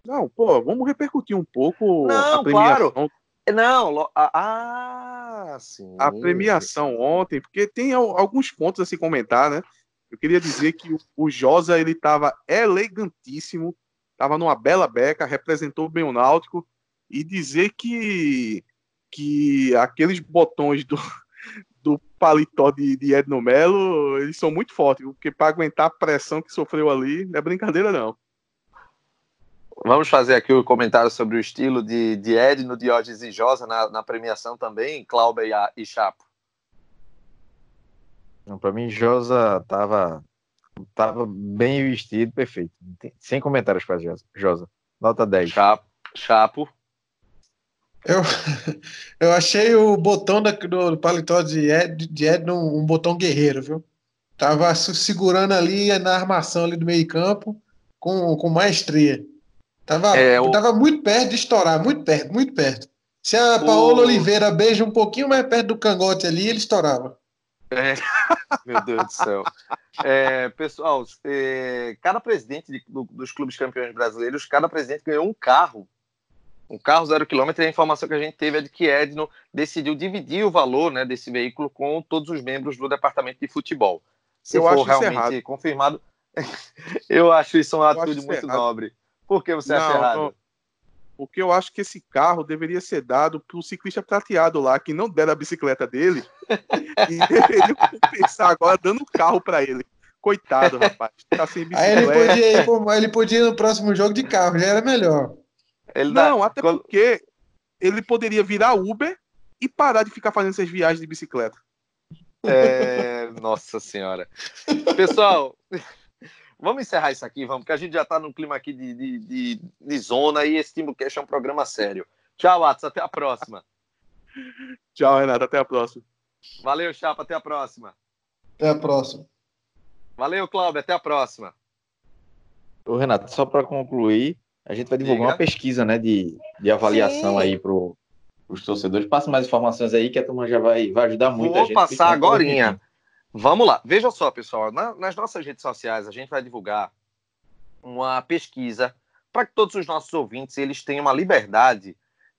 Não, pô, vamos repercutir um pouco Não, a premiação. Claro. Não, ah, sim. A premiação ontem, porque tem alguns pontos a se comentar, né? Eu queria dizer que o Josa ele estava elegantíssimo, estava numa bela beca, representou bem o Náutico e dizer que que aqueles botões do paletó de, de Edno Melo, eles são muito fortes, porque para aguentar a pressão que sofreu ali, não é brincadeira, não. Vamos fazer aqui o um comentário sobre o estilo de, de Edno, Diógenes e Josa na, na premiação também, Cláudia e, e Chapo. Para mim, Josa tava, tava bem vestido, perfeito. Sem comentários para Josa. Nota 10. Chapo. Chapo. Eu, eu achei o botão da, do paletó de Ed, de Ed um, botão guerreiro, viu? Tava segurando ali na armação ali do meio campo com, com maestria. Tava, é, o... tava muito perto de estourar, muito perto, muito perto. Se a Paola o... Oliveira beija um pouquinho mais perto do cangote ali, ele estourava. É, meu Deus do céu. É, pessoal, é, cada presidente de, do, dos clubes campeões brasileiros, cada presidente ganhou um carro um carro zero quilômetro e a informação que a gente teve é de que Edno decidiu dividir o valor né, desse veículo com todos os membros do departamento de futebol. Se eu for realmente confirmado, eu acho isso uma atitude muito errado. nobre. Por que você não, acha errado? Não. Porque eu acho que esse carro deveria ser dado para o ciclista prateado lá, que não deram a bicicleta dele, e deveria compensar agora dando o carro para ele. Coitado, rapaz. Tá sem bicicleta. Aí ele podia, ir, ele podia ir no próximo jogo de carro, já era melhor. Ele não, dá... até Quando... porque ele poderia virar Uber e parar de ficar fazendo essas viagens de bicicleta. É... Nossa senhora. Pessoal, vamos encerrar isso aqui, vamos, porque a gente já está num clima aqui de, de, de, de zona e esse Timbucast é um programa sério. Tchau, Atos, até a próxima. Tchau, Renato, até a próxima. Valeu, Chapa, até a próxima. Até a próxima. Valeu, Cláudio, até a próxima. Ô, Renato, só para concluir, a gente vai divulgar Diga. uma pesquisa né, de, de avaliação Sim. aí para os torcedores. Passa mais informações aí que a turma já vai, vai ajudar muito Vou a gente. Vou passar agora. Vamos lá. Veja só, pessoal. Na, nas nossas redes sociais, a gente vai divulgar uma pesquisa para que todos os nossos ouvintes eles tenham uma liberdade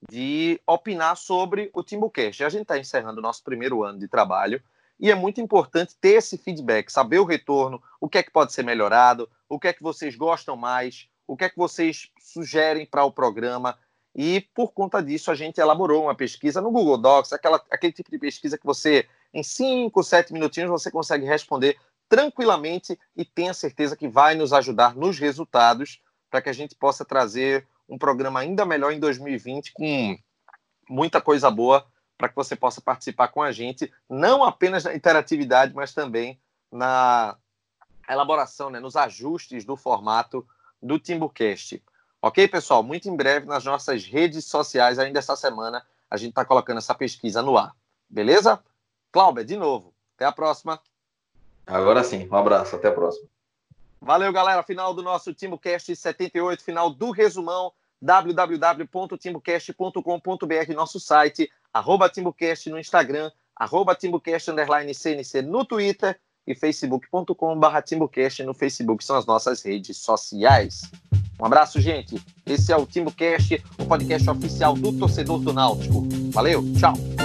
de opinar sobre o Timbucast. A gente está encerrando o nosso primeiro ano de trabalho e é muito importante ter esse feedback, saber o retorno, o que é que pode ser melhorado, o que é que vocês gostam mais, o que é que vocês sugerem para o programa. E por conta disso, a gente elaborou uma pesquisa no Google Docs, aquela, aquele tipo de pesquisa que você, em 5, 7 minutinhos, você consegue responder tranquilamente e tenha certeza que vai nos ajudar nos resultados para que a gente possa trazer um programa ainda melhor em 2020 com muita coisa boa para que você possa participar com a gente, não apenas na interatividade, mas também na elaboração, né, nos ajustes do formato do Timbucast. Ok, pessoal? Muito em breve nas nossas redes sociais, ainda essa semana, a gente está colocando essa pesquisa no ar. Beleza? Cláudia, de novo. Até a próxima. Agora sim. Um abraço. Até a próxima. Valeu, galera. Final do nosso TimbuCast 78, final do resumão www.timbucast.com.br, nosso site, arroba TimbuCast no Instagram, arroba TimbuCast underline CNC no Twitter e facebook.com.br no Facebook, são as nossas redes sociais. Um abraço, gente. Esse é o TimbuCast, o podcast oficial do torcedor do Náutico. Valeu, tchau.